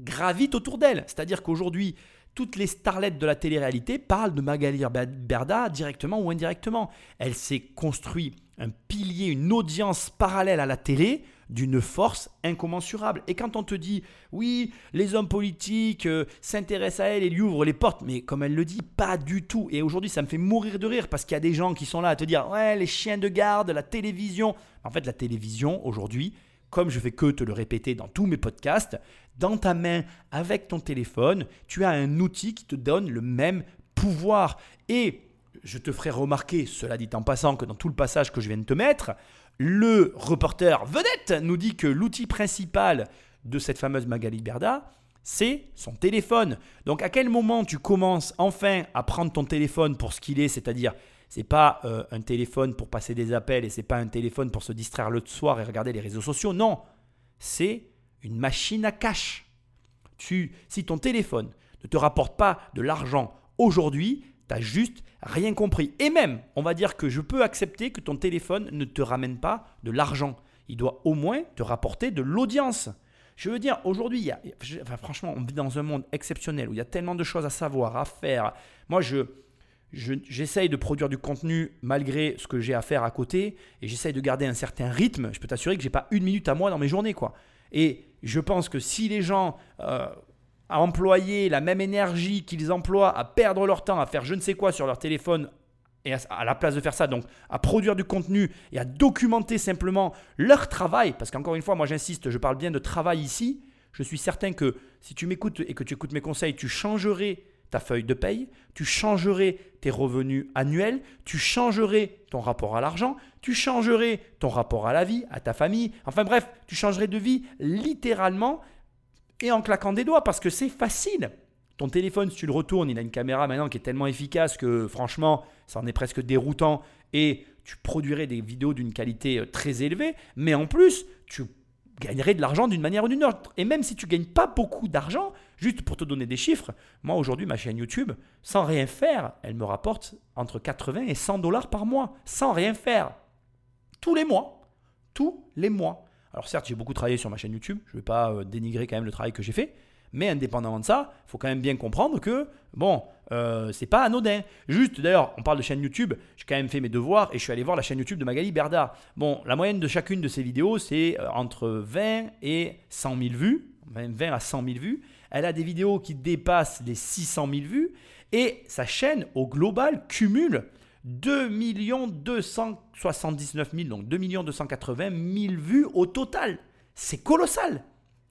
gravite autour d'elle. C'est-à-dire qu'aujourd'hui, toutes les starlettes de la télé-réalité parlent de Magali Berda directement ou indirectement. Elle s'est construit un pilier, une audience parallèle à la télé d'une force incommensurable. Et quand on te dit, oui, les hommes politiques euh, s'intéressent à elle et lui ouvrent les portes, mais comme elle le dit, pas du tout. Et aujourd'hui, ça me fait mourir de rire parce qu'il y a des gens qui sont là à te dire, ouais, les chiens de garde, la télévision. En fait, la télévision, aujourd'hui, comme je fais que te le répéter dans tous mes podcasts, dans ta main, avec ton téléphone, tu as un outil qui te donne le même pouvoir. Et je te ferai remarquer, cela dit en passant, que dans tout le passage que je viens de te mettre, le reporter vedette nous dit que l'outil principal de cette fameuse Magali Berda, c'est son téléphone. Donc à quel moment tu commences enfin à prendre ton téléphone pour ce qu'il est, c'est-à-dire c'est pas euh, un téléphone pour passer des appels et c'est pas un téléphone pour se distraire le soir et regarder les réseaux sociaux. Non, c'est une machine à cash. Tu, si ton téléphone ne te rapporte pas de l'argent aujourd'hui, T'as juste rien compris. Et même, on va dire que je peux accepter que ton téléphone ne te ramène pas de l'argent. Il doit au moins te rapporter de l'audience. Je veux dire, aujourd'hui, enfin, franchement, on vit dans un monde exceptionnel où il y a tellement de choses à savoir, à faire. Moi, je, j'essaye de produire du contenu malgré ce que j'ai à faire à côté et j'essaye de garder un certain rythme. Je peux t'assurer que j'ai pas une minute à moi dans mes journées, quoi. Et je pense que si les gens euh, à employer la même énergie qu'ils emploient à perdre leur temps à faire je ne sais quoi sur leur téléphone et à, la place de faire ça, donc à produire du contenu et à documenter simplement leur travail, parce qu'encore une fois, moi j'insiste, je parle bien de travail ici, je suis certain que si tu m'écoutes et que tu écoutes mes conseils, tu changerais ta feuille de paye, tu changerais tes revenus annuels, tu changerais ton rapport à l'argent, tu changerais ton rapport à la vie, à ta famille, enfin bref, tu changerais de vie littéralement et en claquant des doigts parce que c'est facile. Ton téléphone, si tu le retournes, il a une caméra maintenant qui est tellement efficace que franchement, ça en est presque déroutant et tu produirais des vidéos d'une qualité euh, très élevée. Mais en plus, tu gagnerais de l'argent d'une manière ou d'une autre. Et même si tu gagnes pas beaucoup d'argent, juste pour te donner des chiffres, moi aujourd'hui, ma chaîne YouTube, sans rien faire, elle me rapporte entre 80 et 100 dollars par mois, sans rien faire. Tous les mois. Tous les mois. Alors certes, j'ai beaucoup travaillé sur ma chaîne YouTube, je ne vais pas euh, dénigrer quand même le travail que j'ai fait, mais indépendamment de ça, il faut quand même bien comprendre que, bon, euh, c'est pas anodin. Juste, d'ailleurs, on parle de chaîne YouTube, j'ai quand même fait mes devoirs et je suis allé voir la chaîne YouTube de Magali Berda. Bon, la moyenne de chacune de ces vidéos, c'est euh, entre 20 et 100 000 vues, 20 à 100 000 vues. Elle a des vidéos qui dépassent les 600 000 vues et sa chaîne, au global, cumule 2 279 000, donc 2 280 000 vues au total. C'est colossal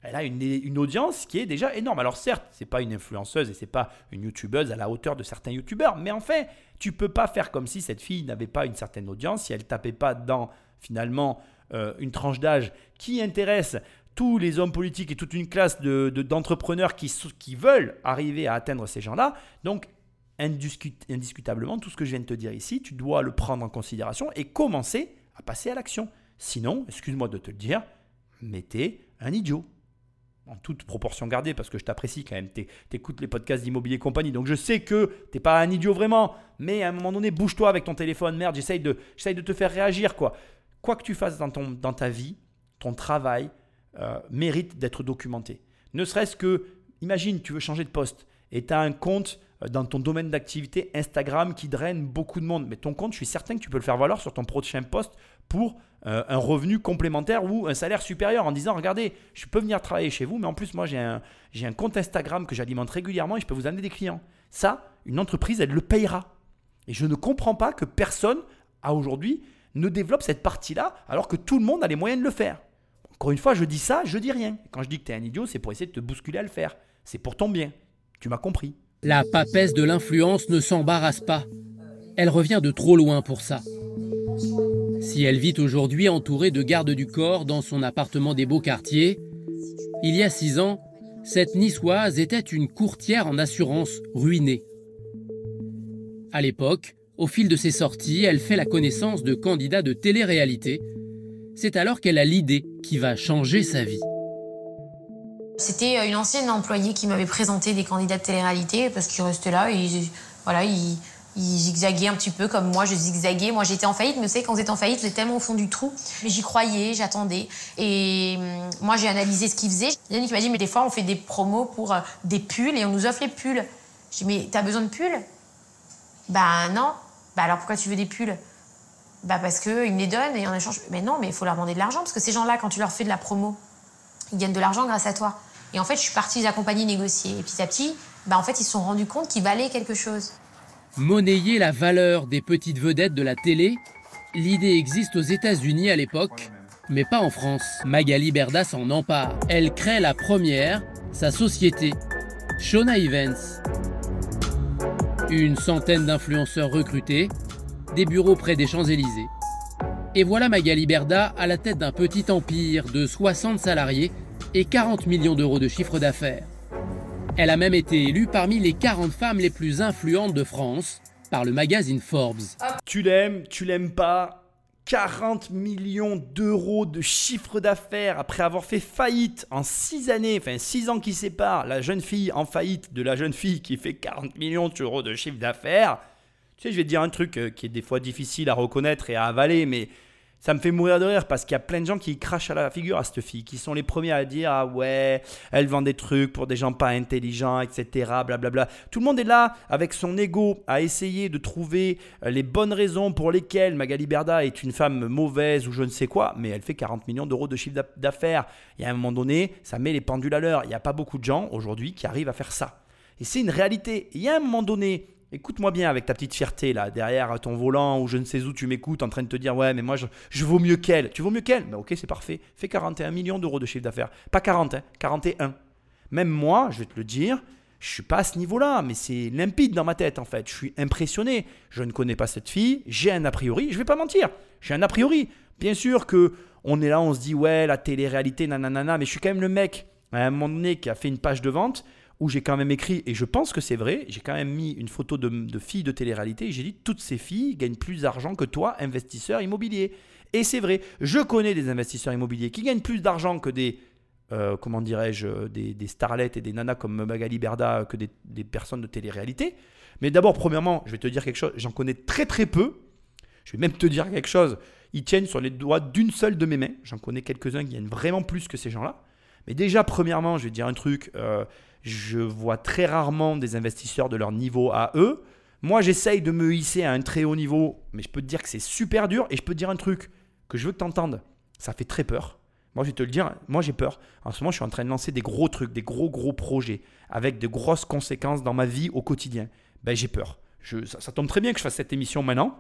elle a une, audience qui est déjà énorme. Alors certes, c'est pas une influenceuse et c'est pas une youtubeuse à la hauteur de certains youtubeurs, mais enfin, tu peux pas faire comme si cette fille n'avait pas une certaine audience, si elle tapait pas dans finalement euh, une tranche d'âge qui intéresse tous les hommes politiques et toute une classe d'entrepreneurs de, qui, qui veulent arriver à atteindre ces gens-là. Donc indiscutablement, tout ce que je viens de te dire ici, tu dois le prendre en considération et commencer à passer à l'action. Sinon, excuse-moi de te le dire, mettez un idiot en toute proportion gardée, parce que je t'apprécie quand même, tu écoutes les podcasts d'immobilier compagnie, donc je sais que t'es pas un idiot vraiment, mais à un moment donné, bouge-toi avec ton téléphone, merde, j'essaye de, de te faire réagir, quoi. Quoi que tu fasses dans, ton, dans ta vie, ton travail euh, mérite d'être documenté. Ne serait-ce que, imagine, tu veux changer de poste, et tu as un compte dans ton domaine d'activité Instagram qui draine beaucoup de monde. Mais ton compte, je suis certain que tu peux le faire valoir sur ton prochain poste pour euh, un revenu complémentaire ou un salaire supérieur en disant regardez, je peux venir travailler chez vous, mais en plus, moi, j'ai un, j'ai un compte Instagram que j'alimente régulièrement et je peux vous amener des clients. Ça, une entreprise, elle le payera. Et je ne comprends pas que personne, à aujourd'hui, ne développe cette partie-là alors que tout le monde a les moyens de le faire. Encore une fois, je dis ça, je dis rien. Quand je dis que tu es un idiot, c'est pour essayer de te bousculer à le faire. C'est pour ton bien. Tu m'as compris. La papesse de l'influence ne s'embarrasse pas. Elle revient de trop loin pour ça. Si elle vit aujourd'hui entourée de gardes du corps dans son appartement des beaux quartiers, il y a six ans, cette niçoise était une courtière en assurance ruinée. À l'époque, au fil de ses sorties, elle fait la connaissance de candidats de télé-réalité. C'est alors qu'elle a l'idée qui va changer sa vie. C'était euh, une ancienne employée qui m'avait présenté des candidats de télé-réalité parce qu'ils restaient là et voilà, ils, zigzaguaient un petit peu comme moi, je zigzaguais. Moi, j'étais en faillite, mais vous savez, quand vous êtes en faillite, vous êtes tellement au fond du trou. Mais j'y croyais, j'attendais. Et hum, moi, j'ai analysé ce qu'ils faisaient. Yannick m'a dit, mais des fois, on fait des promos pour euh, des pulls et on nous offre les pulls. J'ai dit, mais t'as besoin de pulls? Bah non. Bah alors pourquoi tu veux des pulls? Bah parce qu'ils me les donnent et en échange. Mais non, mais il faut leur demander de l'argent parce que ces gens-là, quand tu leur fais de la promo, ils gagnent de l'argent grâce à toi. Et en fait, je suis partie les accompagner négocier. Et petit à petit, bah, en fait, ils se sont rendus compte qu'ils valaient quelque chose. Monnayer la valeur des petites vedettes de la télé, l'idée existe aux États-Unis à l'époque, mais pas en France. Magali Berda s'en empare. Elle crée la première, sa société, Shona Events. Une centaine d'influenceurs recrutés, des bureaux près des Champs-Élysées. Et voilà Magali Berda à la tête d'un petit empire de 60 salariés et 40 millions d'euros de chiffre d'affaires. Elle a même été élue parmi les 40 femmes les plus influentes de France par le magazine Forbes. Tu l'aimes, tu l'aimes pas 40 millions d'euros de chiffre d'affaires après avoir fait faillite en 6 années, enfin 6 ans qui séparent la jeune fille en faillite de la jeune fille qui fait 40 millions d'euros de chiffre d'affaires. Tu sais, je vais te dire un truc euh, qui est des fois difficile à reconnaître et à avaler, mais ça me fait mourir de rire parce qu'il y a plein de gens qui crachent à la figure à cette fille, qui sont les premiers à dire Ah ouais, elle vend des trucs pour des gens pas intelligents, etc. Blablabla. Tout le monde est là avec son ego à essayer de trouver euh, les bonnes raisons pour lesquelles Magali Berda est une femme mauvaise ou je ne sais quoi, mais elle fait 40 millions d'euros de chiffre d'affaires. Il y a un moment donné, ça met les pendules à l'heure. Il n'y a pas beaucoup de gens aujourd'hui qui arrivent à faire ça. Et c'est une réalité. Il y a un moment donné, Écoute-moi bien avec ta petite fierté là, derrière ton volant ou je ne sais où tu m'écoutes en train de te dire ouais mais moi je, je vaux mieux qu'elle. Tu vaux mieux qu'elle? Ben ok c'est parfait. Fais 41 millions d'euros de chiffre d'affaires. Pas 40, hein, 41. Même moi, je vais te le dire, je suis pas à ce niveau-là, mais c'est limpide dans ma tête en fait. Je suis impressionné. Je ne connais pas cette fille, j'ai un a priori, je vais pas mentir. J'ai un a priori. Bien sûr que on est là, on se dit ouais la télé-réalité nanana, mais je suis quand même le mec à un moment donné qui a fait une page de vente où j'ai quand même écrit, et je pense que c'est vrai, j'ai quand même mis une photo de, filles de télé-réalité, et j'ai dit toutes ces filles gagnent plus d'argent que toi, investisseur immobilier. Et c'est vrai, je connais des investisseurs immobiliers qui gagnent plus d'argent que des, euh, comment dirais-je, des, des starlets et des nanas comme Magali Berda, que des, des personnes de télé-réalité. Mais d'abord, premièrement, je vais te dire quelque chose, j'en connais très très peu. Je vais même te dire quelque chose, ils tiennent sur les doigts d'une seule de mes mains. J'en connais quelques-uns qui gagnent vraiment plus que ces gens-là. Mais déjà, premièrement, je vais te dire un truc, euh, je vois très rarement des investisseurs de leur niveau à eux. Moi, j'essaye de me hisser à un très haut niveau, mais je peux te dire que c'est super dur. Et je peux te dire un truc que je veux que tu entendes. Ça fait très peur. Moi, je vais te le dire, moi j'ai peur. En ce moment, je suis en train de lancer des gros trucs, des gros, gros projets, avec de grosses conséquences dans ma vie au quotidien. Ben, j'ai peur. Ça tombe très bien que je fasse cette émission maintenant.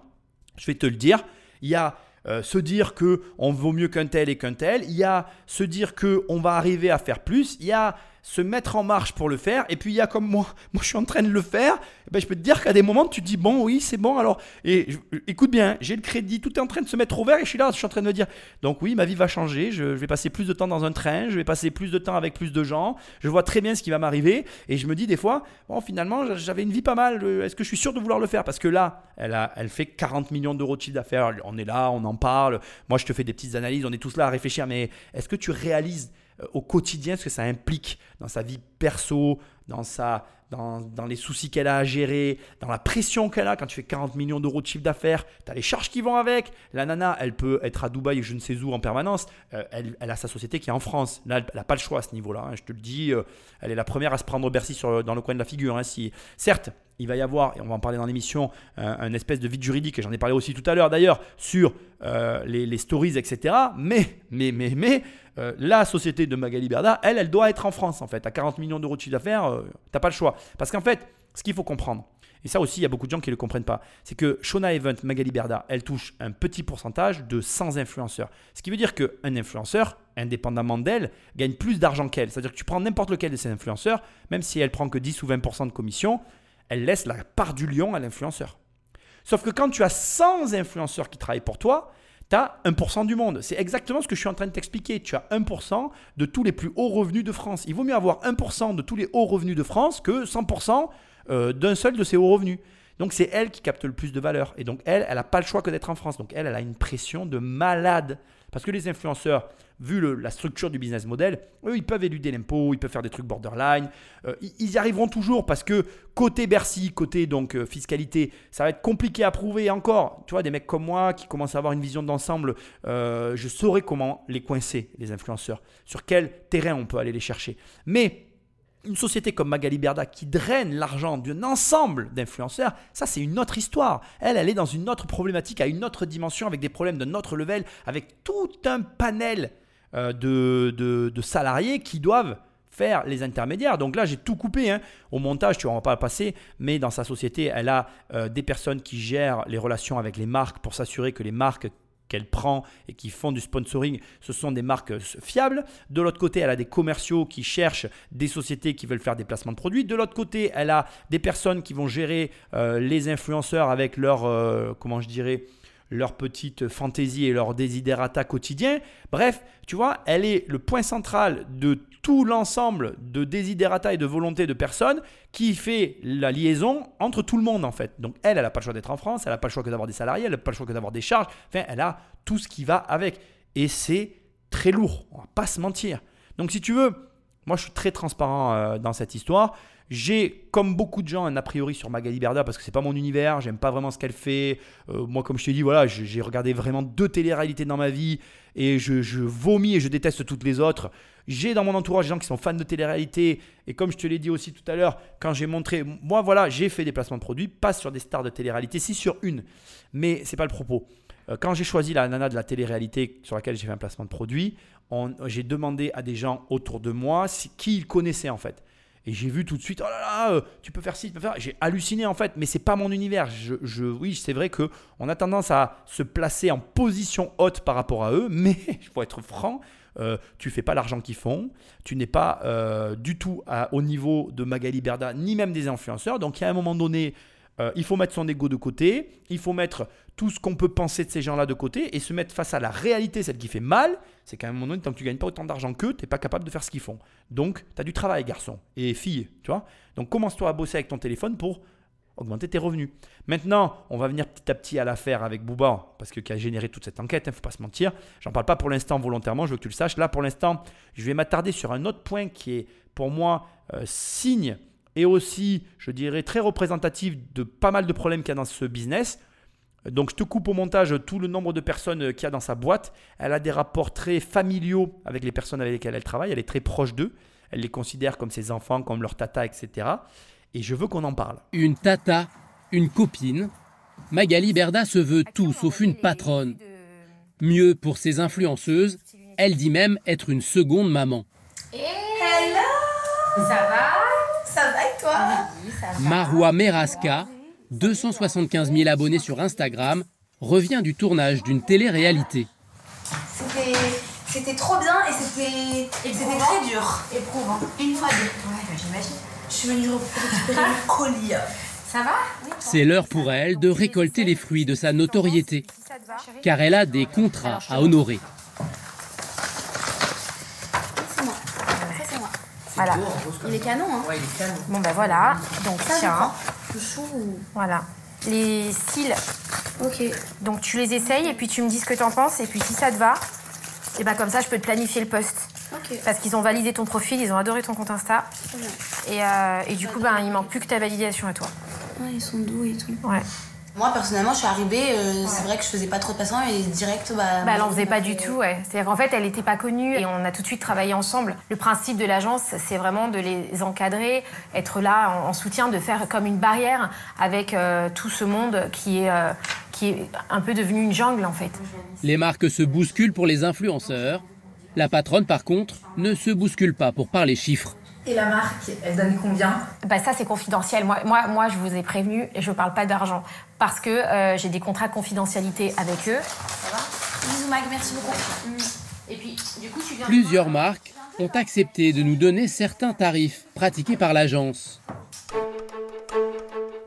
Je vais te le dire. Il y a euh, se dire que on vaut mieux qu'un tel et qu'un tel. Il y a se dire que on va arriver à faire plus. Il y a se mettre en marche pour le faire. Et puis il y a comme moi, moi je suis en train de le faire. Eh ben, je peux te dire qu'à des moments tu te dis bon oui c'est bon alors. Et je- écoute bien j'ai le crédit tout est en train de se mettre au vert et je suis là je suis en train de me dire donc oui ma vie va changer. Je, vais passer plus de temps dans un train je vais passer plus de temps avec plus de gens. Je vois très bien ce qui va m'arriver. Et je me dis des fois bon finalement j'avais une vie pas mal. Euh, est-ce que je suis sûr de vouloir le faire? Parce que là elle elle fait 40 millions d'euros de chiffre d'affaires. On est là on en parle. Moi je te fais des petites analyses. On est tous là à réfléchir. Mais est-ce que tu réalises euh, au quotidien ce que ça implique dans sa vie perso, dans, sa, dans, dans les soucis qu'elle a à gérer, dans la pression qu'elle a quand tu fais 40 millions d'euros de chiffre d'affaires, tu as les charges qui vont avec. La nana, elle peut être à Dubaï je ne sais où en permanence. Euh, elle, elle a sa société qui est en France. Là, elle n'a pas le choix à ce niveau-là. hein. Je te le dis, euh, elle est la première à se prendre Bercy sur, dans le coin de la figure. hein. Si, certes, il va y avoir, et on va en parler dans l'émission, un, espèce de vide juridique, et j'en ai parlé aussi tout à l'heure d'ailleurs, sur euh, les, stories, etc. Mais, mais, mais, mais, la société de Magali Berda, elle, elle doit être en France en fait. À 40 millions d'euros de chiffre d'affaires, euh, t'as pas le choix. Parce qu'en fait, ce qu'il faut comprendre, et ça aussi, il y a beaucoup de gens qui ne le comprennent pas, c'est que Shona Event, Magali Berda, elle touche un petit pourcentage de 100 influenceurs. Ce qui veut dire qu'un influenceur, indépendamment d'elle, gagne plus d'argent qu'elle. C'est-à-dire que tu prends n'importe lequel de ces influenceurs, même si elle prend que 10 ou 20% de commission, elle laisse la part du lion à l'influenceur. Sauf que quand tu as 100 influenceurs qui travaillent pour toi, tu as 1% du monde. C'est exactement ce que je suis en train de t'expliquer. Tu as 1% de tous les plus hauts revenus de France. Il vaut mieux avoir 1% de tous les hauts revenus de France que 100% euh, d'un seul de ces hauts revenus. Donc c'est elle qui capte le plus de valeur. Et donc elle, elle n'a pas le choix que d'être en France. Donc elle, elle a une pression de malade. Parce que les influenceurs, vu la structure du business model, eux, ils peuvent éluder l'impôt, ils peuvent faire des trucs borderline. Euh, ils, y arriveront toujours parce que côté Bercy, côté donc euh, fiscalité, ça va être compliqué à prouver. Encore, tu vois, des mecs comme moi qui commencent à avoir une vision d'ensemble, euh, je saurais comment les coincer, les influenceurs. Sur quel terrain on peut aller les chercher. Mais une société comme Magali Berda qui draine l'argent d'un ensemble d'influenceurs, ça c'est une autre histoire. Elle, elle est dans une autre problématique, à une autre dimension, avec des problèmes d'un autre level, avec tout un panel euh, de, salariés qui doivent faire les intermédiaires. Donc là, j'ai tout coupé hein. au montage, tu vois, on va pas passer, mais dans sa société, elle a euh, des personnes qui gèrent les relations avec les marques pour s'assurer que les marques qu'elle prend et qui font du sponsoring, ce sont des marques euh, fiables. De l'autre côté, elle a des commerciaux qui cherchent des sociétés qui veulent faire des placements de produits. De l'autre côté, elle a des personnes qui vont gérer euh, les influenceurs avec leur, euh, comment je dirais, leur petite fantaisie et leur desiderata quotidien. Bref, tu vois, elle est le point central de tout l'ensemble de desiderata et de volonté de personnes qui fait la liaison entre tout le monde en fait. Donc elle, elle n'a pas le choix d'être en France, elle n'a pas le choix que d'avoir des salariés, elle n'a pas le choix que d'avoir des charges, enfin elle a tout ce qui va avec. Et c'est très lourd, on va pas se mentir. Donc si tu veux, moi je suis très transparent euh, dans cette histoire. J'ai, comme beaucoup de gens, un a priori sur Magali Berda parce que c'est pas mon univers, j'aime pas vraiment ce qu'elle fait. Euh, moi, comme je t'ai dit, voilà, j'ai regardé vraiment deux téléréalités dans ma vie et je, vomis et je déteste toutes les autres. J'ai dans mon entourage des gens qui sont fans de télé-réalité et comme je te l'ai dit aussi tout à l'heure, quand j'ai montré, moi voilà, j'ai fait des placements de produits, pas sur des stars de télé-réalité, si sur une, mais c'est pas le propos. Euh, Quand j'ai choisi la nana de la télé-réalité sur laquelle j'ai fait un placement de produit, j'ai demandé à des gens autour de moi qui ils connaissaient en fait. Et j'ai vu tout de suite, oh là là, euh, tu peux faire ci, tu peux faire. J'ai halluciné en fait, mais c'est pas mon univers. Je, oui, c'est vrai que on a tendance à se placer en position haute par rapport à eux, mais faut être franc. euh, tu fais pas l'argent qu'ils font, tu n'es pas euh, du tout au niveau de Magali Berda, ni même des influenceurs. Donc, il y a un moment donné, euh, il faut mettre son ego de côté, il faut mettre tout ce qu'on peut penser de ces gens-là de côté et se mettre face à la réalité, celle qui fait mal, c'est qu'à un moment donné, tant que tu gagnes pas autant d'argent qu'eux, tu n'es pas capable de faire ce qu'ils font. Donc, tu as du travail, garçon et fille, tu vois. Donc, commence-toi à bosser avec ton téléphone pour augmenter tes revenus. Maintenant, on va venir petit à petit à l'affaire avec Bouba, parce que qui a généré toute cette enquête, il ne faut pas se mentir. J'en parle pas pour l'instant volontairement, je veux que tu le saches. Là, pour l'instant, je vais m'attarder sur un autre point qui est pour moi euh, signe et aussi, je dirais, très représentatif de pas mal de problèmes qu'il y a dans ce business. Donc je te coupe au montage tout le nombre de personnes qu'il y a dans sa boîte. Elle a des rapports très familiaux avec les personnes avec lesquelles elle travaille. Elle est très proche d'eux. Elle les considère comme ses enfants, comme leur tata, etc. Et je veux qu'on en parle. Une tata, une copine. Magali Berda se veut tout sauf une patronne. Mieux pour ses influenceuses, elle dit même être une seconde maman. Hello Ça va? Ça va et toi Marwa Meraska, 275 000 abonnés sur Instagram, revient du tournage d'une télé-réalité. C'était, c'était trop bien et c'était, c'était très dur. Éprouvant. Une fois deux. Ouais, j'imagine. Je suis venue récupérer le colis. Ça va? C'est l'heure pour elle de récolter les fruits de sa notoriété, car elle a des contrats à honorer. C'est moi. Ça, c'est Voilà. Il est canon, hein Ouais, il est canon. Bon, ben voilà. Donc, tiens. Le chou Voilà. Les cils. Ok. Donc, tu les essayes et puis tu me dis ce que t'en penses. Et puis, si ça te va, et ben comme ça, je peux te planifier le poste. Ok. Parce qu'ils ont validé ton profil, ils ont adoré ton compte Insta. Et, euh, et du coup, ben, il manque plus que ta validation à toi. Ouais, ils sont doux et tout. Ouais. Moi, personnellement, je suis arrivée, euh, c'est vrai que je faisais pas trop de patients et direct, bah. Bah, elle en faisait pas du tout, ouais. C'est-à-dire qu'en fait, elle n'était pas connue et on a tout de suite travaillé ensemble. Le principe de l'agence, c'est vraiment de les encadrer, être là en, en soutien, de faire comme une barrière avec euh, tout ce monde qui est, euh, qui est un peu devenu une jungle, en fait. Les marques se bousculent pour les influenceurs. La patronne, par contre, ne se bouscule pas pour parler chiffres. Et la marque, elle donne combien? Bah ça c'est confidentiel. Moi, moi, moi, je vous ai prévenu et je parle pas d'argent parce que euh, j'ai des contrats de confidentialité avec eux. Ça va? Bisous, Mag, merci beaucoup. Mm. Et puis, du coup, tu viens. Plusieurs marques ont accepté de nous donner certains tarifs pratiqués par l'agence.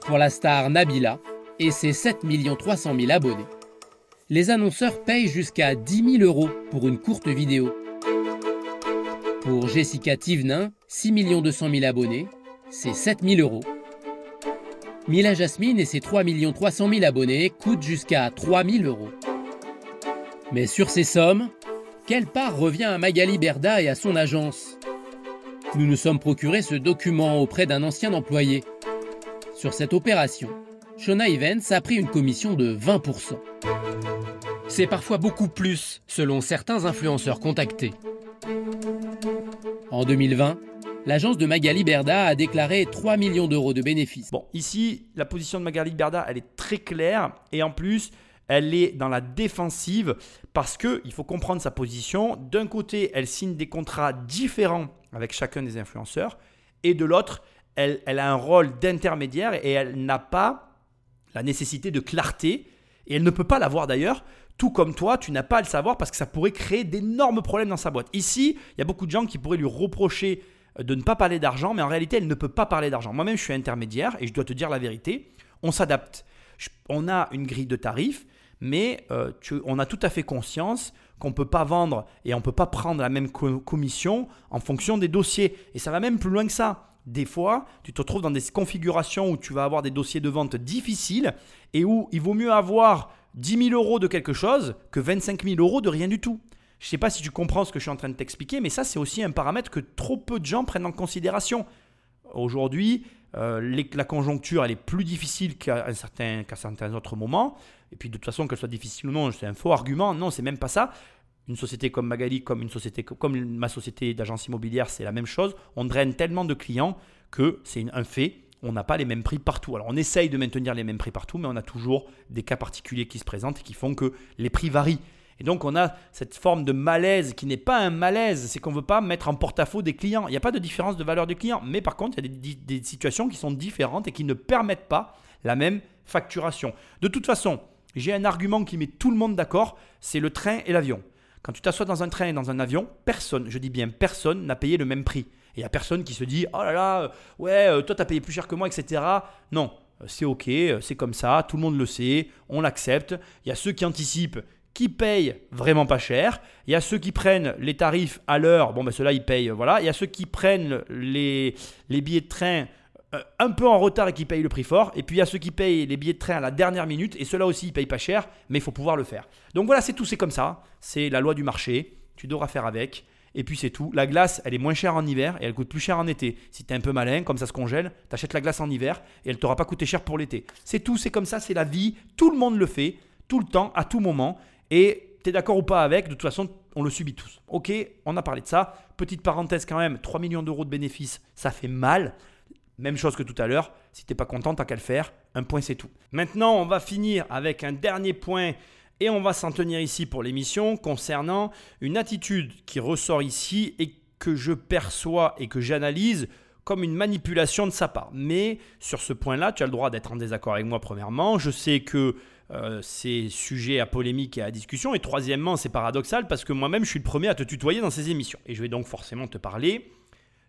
Pour la star Nabila et ses 7 300 000 abonnés, les annonceurs payent jusqu'à 10 000 euros pour une courte vidéo. Pour Jessica Thivenin, 6 200 000 abonnés, c'est 7 000 euros. Mila Jasmine et ses 3 300 000 abonnés coûtent jusqu'à 3 000 euros. Mais sur ces sommes, quelle part revient à Magali Berda et à son agence? Nous nous sommes procuré ce document auprès d'un ancien employé. Sur cette opération, Shona Evans a pris une commission de 20%. C'est parfois beaucoup plus, selon certains influenceurs contactés. En 2020, l'agence de Magali Berda a déclaré 3 millions d'euros de bénéfices. Bon, ici, la position de Magali Berda, elle est très claire et en plus, elle est dans la défensive parce que il faut comprendre sa position. D'un côté, elle signe des contrats différents avec chacun des influenceurs et de l'autre, elle, elle a un rôle d'intermédiaire et elle n'a pas la nécessité de clarté et elle ne peut pas l'avoir d'ailleurs. Tout comme toi, tu n'as pas à le savoir parce que ça pourrait créer d'énormes problèmes dans sa boîte. Ici, il y a beaucoup de gens qui pourraient lui reprocher de ne pas parler d'argent, mais en réalité, elle ne peut pas parler d'argent. Moi-même, je suis intermédiaire et je dois te dire la vérité. On s'adapte. On a une grille de tarifs, mais euh, on a tout à fait conscience qu'on ne peut pas vendre et on ne peut pas prendre la même co- commission en fonction des dossiers. Et ça va même plus loin que ça. Des fois, tu te retrouves dans des configurations où tu vas avoir des dossiers de vente difficiles et où il vaut mieux avoir 10 000 euros de quelque chose que 25 000 euros de rien du tout. Je ne sais pas si tu comprends ce que je suis en train de t'expliquer, mais ça, c'est aussi un paramètre que trop peu de gens prennent en considération. Aujourd'hui, euh, la conjoncture, elle est plus difficile qu'à certains autres moments. Et puis, de toute façon, qu'elle soit difficile ou non, c'est un faux argument. Non, c'est même pas ça. Une société comme Magali, comme comme ma société d'agence immobilière, c'est la même chose. On draine tellement de clients que c'est un fait. On n'a pas les mêmes prix partout. Alors, on essaye de maintenir les mêmes prix partout, mais on a toujours des cas particuliers qui se présentent et qui font que les prix varient. Et donc, on a cette forme de malaise qui n'est pas un malaise, c'est qu'on ne veut pas mettre en porte-à-faux des clients. Il n'y a pas de différence de valeur du client, mais par contre, il y a des, situations qui sont différentes et qui ne permettent pas la même facturation. De toute façon, j'ai un argument qui met tout le monde d'accord, c'est le train et l'avion. Quand tu t'assois dans un train et dans un avion, personne, je dis bien personne, n'a payé le même prix. Et il n'y a personne qui se dit Oh là là, euh, ouais, euh, toi tu as payé plus cher que moi, etc. Non, euh, c'est ok, c'est comme ça, tout le monde le sait, on l'accepte. Il y a ceux qui anticipent qui payent vraiment pas cher. Il y a ceux qui prennent les tarifs à l'heure, bon ben ceux-là ils payent, voilà. Il y a ceux qui prennent les, les billets de train euh, un peu en retard et qui payent le prix fort. Et puis il y a ceux qui payent les billets de train à la dernière minute. Et ceux-là aussi, ils payent pas cher, mais il faut pouvoir le faire. Donc voilà, c'est tout, c'est comme ça. C'est la loi du marché. Tu devras faire avec. Et puis c'est tout. La glace, elle est moins chère en hiver et elle coûte plus cher en été. Si tu es un peu malin, comme ça se congèle, tu achètes la glace en hiver et elle t'aura pas coûté cher pour l'été. C'est tout, c'est comme ça, c'est la vie. Tout le monde le fait, tout le temps, à tout moment. Et tu es d'accord ou pas avec, de toute façon, on le subit tous. Ok, on a parlé de ça. Petite parenthèse quand même, 3 millions d'euros de bénéfices, ça fait mal. Même chose que tout à l'heure, si t'es pas content, t'as qu'à le faire. Un point, c'est tout. Maintenant, on va finir avec un dernier point et on va s'en tenir ici pour l'émission concernant une attitude qui ressort ici et que je perçois et que j'analyse comme une manipulation de sa part. Mais sur ce point-là, tu as le droit d'être en désaccord avec moi, premièrement. Je sais que euh, c'est sujet à polémique et à discussion. Et troisièmement, c'est paradoxal parce que moi-même, je suis le premier à te tutoyer dans ces émissions. Et je vais donc forcément te parler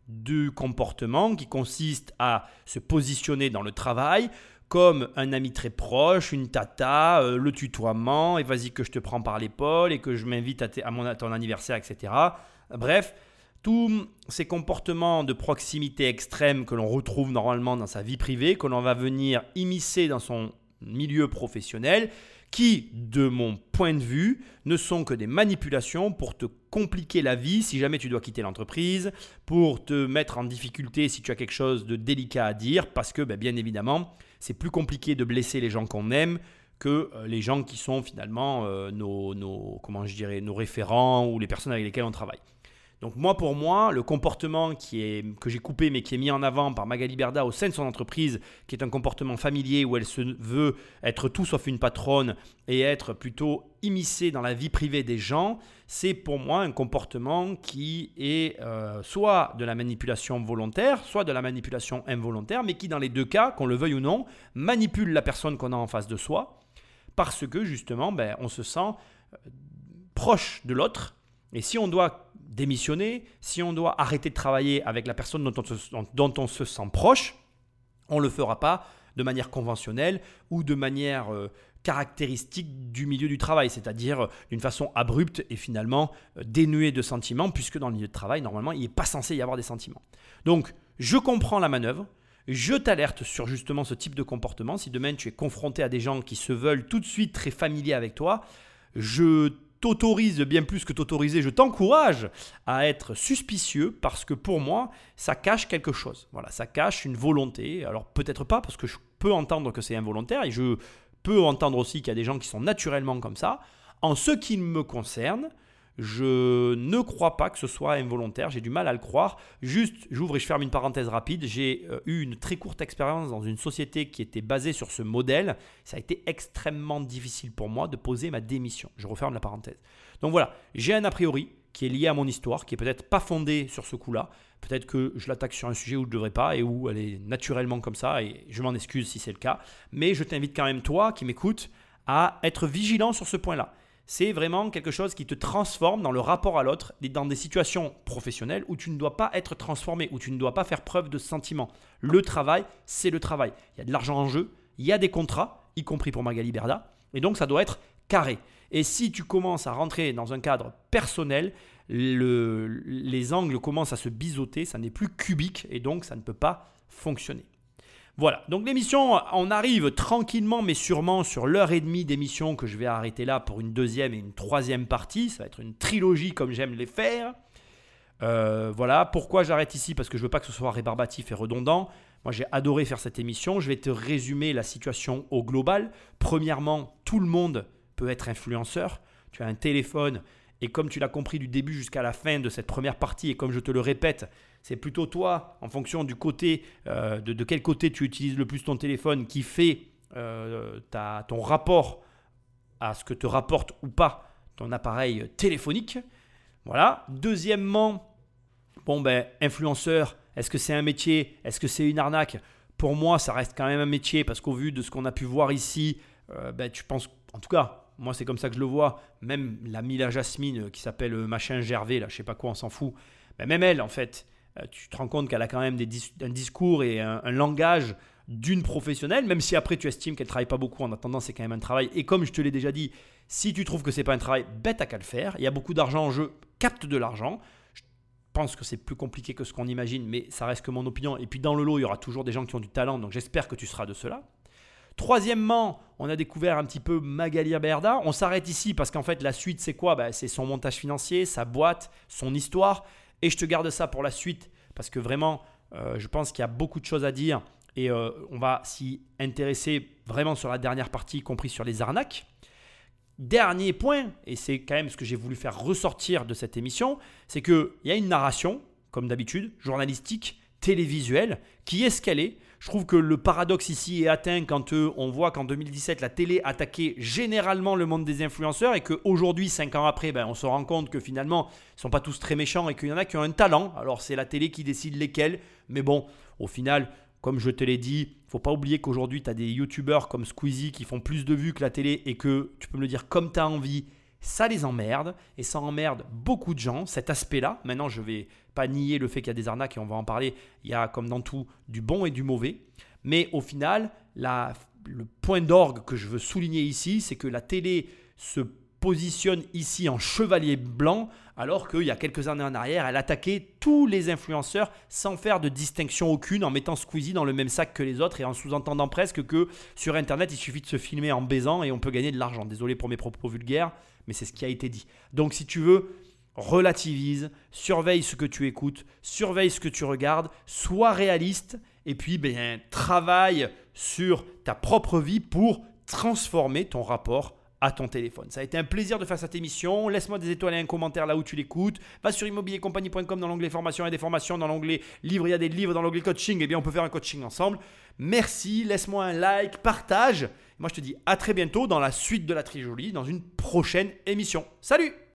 du comportement qui consiste à se positionner dans le travail comme un ami très proche, une tata, euh, le tutoiement, et vas-y que je te prends par l'épaule et que je m'invite à, à, mon, à ton anniversaire, etc. Bref, tous ces comportements de proximité extrême que l'on retrouve normalement dans sa vie privée, que l'on va venir immiscer dans son milieu professionnel, qui, de mon point de vue, ne sont que des manipulations pour te compliquer la vie si jamais tu dois quitter l'entreprise, pour te mettre en difficulté si tu as quelque chose de délicat à dire, parce que ben, bien évidemment, c'est plus compliqué de blesser les gens qu'on aime que euh, les gens qui sont finalement euh, nos, nos, comment je dirais, nos référents ou les personnes avec lesquelles on travaille. Donc moi, pour moi, le comportement qui est, que j'ai coupé mais qui est mis en avant par Magali Berda au sein de son entreprise, qui est un comportement familier où elle se veut être tout sauf une patronne et être plutôt immiscée dans la vie privée des gens, c'est pour moi un comportement qui est euh, soit de la manipulation volontaire, soit de la manipulation involontaire, mais qui dans les deux cas, qu'on le veuille ou non, manipule la personne qu'on a en face de soi, parce que justement, ben, on se sent euh, proche de l'autre. Et si on doit démissionner, si on doit arrêter de travailler avec la personne dont on se, sent proche, on ne le fera pas de manière conventionnelle ou de manière euh, caractéristique du milieu du travail, c'est-à-dire euh, d'une façon abrupte et finalement euh, dénuée de sentiments, puisque dans le milieu de travail, normalement, il n'est pas censé y avoir des sentiments. Donc, je comprends la manœuvre, je t'alerte sur justement ce type de comportement. Si demain tu es confronté à des gens qui se veulent tout de suite très familiers avec toi, je t'autorise bien plus que t'autoriser, je t'encourage à être suspicieux parce que pour moi, ça cache quelque chose. Voilà, ça cache une volonté. Alors peut-être pas parce que je peux entendre que c'est involontaire et je peux entendre aussi qu'il y a des gens qui sont naturellement comme ça. En ce qui me concerne, je ne crois pas que ce soit involontaire, j'ai du mal à le croire. Juste, j'ouvre et je ferme une parenthèse rapide. J'ai euh, eu une très courte expérience dans une société qui était basée sur ce modèle. Ça a été extrêmement difficile pour moi de poser ma démission. Je referme la parenthèse. Donc voilà, j'ai un a priori qui est lié à mon histoire, qui est peut-être pas fondé sur ce coup-là. Peut-être que je l'attaque sur un sujet où je ne devrais pas et où elle est naturellement comme ça, et je m'en excuse si c'est le cas. Mais je t'invite quand même, toi qui m'écoutes, à être vigilant sur ce point-là c'est vraiment quelque chose qui te transforme dans le rapport à l'autre, dans des situations professionnelles où tu ne dois pas être transformé, où tu ne dois pas faire preuve de sentiment. Le travail, c'est le travail. Il y a de l'argent en jeu, il y a des contrats, y compris pour Magali Berda, et donc ça doit être carré. Et si tu commences à rentrer dans un cadre personnel, les angles commencent à se biseauter, ça n'est plus cubique, et donc ça ne peut pas fonctionner. Voilà, donc l'émission, on arrive tranquillement mais sûrement sur l'heure et demie d'émission que je vais arrêter là pour une deuxième et une troisième partie. Ça va être une trilogie comme j'aime les faire. Euh, voilà, pourquoi j'arrête ici? Parce que je veux pas que ce soit rébarbatif et redondant. Moi j'ai adoré faire cette émission. Je vais te résumer la situation au global. Premièrement, tout le monde peut être influenceur. Tu as un téléphone et comme tu l'as compris du début jusqu'à la fin de cette première partie, et comme je te le répète, c'est plutôt toi, en fonction du côté, euh, de, quel côté tu utilises le plus ton téléphone, qui fait euh, ta, ton rapport à ce que te rapporte ou pas ton appareil téléphonique. Voilà. Deuxièmement, bon ben, influenceur, est-ce que c'est un métier? Est-ce que c'est une arnaque? Pour moi, ça reste quand même un métier parce qu'au vu de ce qu'on a pu voir ici, euh, ben, tu penses, en tout cas, moi c'est comme ça que je le vois, même la Mila Jasmine qui s'appelle machin Gervais, là, je sais pas quoi, on s'en fout, ben, même elle, en fait, euh, tu te rends compte qu'elle a quand même des un discours et un, langage d'une professionnelle, même si après tu estimes qu'elle travaille pas beaucoup, en attendant c'est quand même un travail. Et comme je te l'ai déjà dit, si tu trouves que c'est pas un travail, bête à qu'à le faire. Il y a beaucoup d'argent en jeu, capte de l'argent. pense que c'est plus compliqué que ce qu'on imagine, mais ça reste que mon opinion. Et puis dans le lot, il y aura toujours des gens qui ont du talent, donc j'espère que tu seras de cela. Troisièmement, on a découvert un petit peu Magali Berda. On s'arrête ici parce qu'en fait, la suite, c'est quoi? Bah, C'est son montage financier, sa boîte, son histoire. Et je te garde ça pour la suite parce que vraiment, euh, je pense qu'il y a beaucoup de choses à dire et euh, on va s'y intéresser vraiment sur la dernière partie, y compris sur les arnaques. Dernier point, et c'est quand même ce que j'ai voulu faire ressortir de cette émission, c'est qu'il y a une narration, comme d'habitude, journalistique, télévisuelle, qui est ce. Je trouve que le paradoxe ici est atteint quand euh, on voit qu'en 2017, la télé attaquait généralement le monde des influenceurs et qu'aujourd'hui, cinq ans après, ben, on se rend compte que finalement, ils ne sont pas tous très méchants et qu'il y en a qui ont un talent. Alors c'est la télé qui décide lesquels. Mais bon, au final, comme je te l'ai dit, il faut pas oublier qu'aujourd'hui, tu as des youtubeurs comme Squeezie qui font plus de vues que la télé et que tu peux me le dire comme tu as envie ça les emmerde et ça emmerde beaucoup de gens, cet aspect-là. Maintenant, je vais pas nier le fait qu'il y a des arnaques et on va en parler. Il y a, comme dans tout, du bon et du mauvais. Mais au final, le point d'orgue que je veux souligner ici, c'est que la télé se positionne ici en chevalier blanc, alors qu'il y a quelques années en arrière, elle attaquait tous les influenceurs sans faire de distinction aucune, en mettant Squeezie dans le même sac que les autres et en sous-entendant presque que sur Internet, il suffit de se filmer en baisant et on peut gagner de l'argent. Désolé pour mes propos vulgaires, mais c'est ce qui a été dit. Donc si tu veux, relativise, surveille ce que tu écoutes, surveille ce que tu regardes, sois réaliste et puis ben, travaille sur ta propre vie pour transformer ton rapport à ton téléphone. Ça a été un plaisir de faire cette émission. Laisse-moi des étoiles et un commentaire là où tu l'écoutes. Va sur immobiliercompagnie.com dans l'onglet formation et des formations, dans l'onglet livre, il y a des livres, dans l'onglet coaching, eh bien on peut faire un coaching ensemble. Merci, laisse-moi un like, partage. Moi je te dis à très bientôt dans la suite de la trilogie, dans une prochaine émission. Salut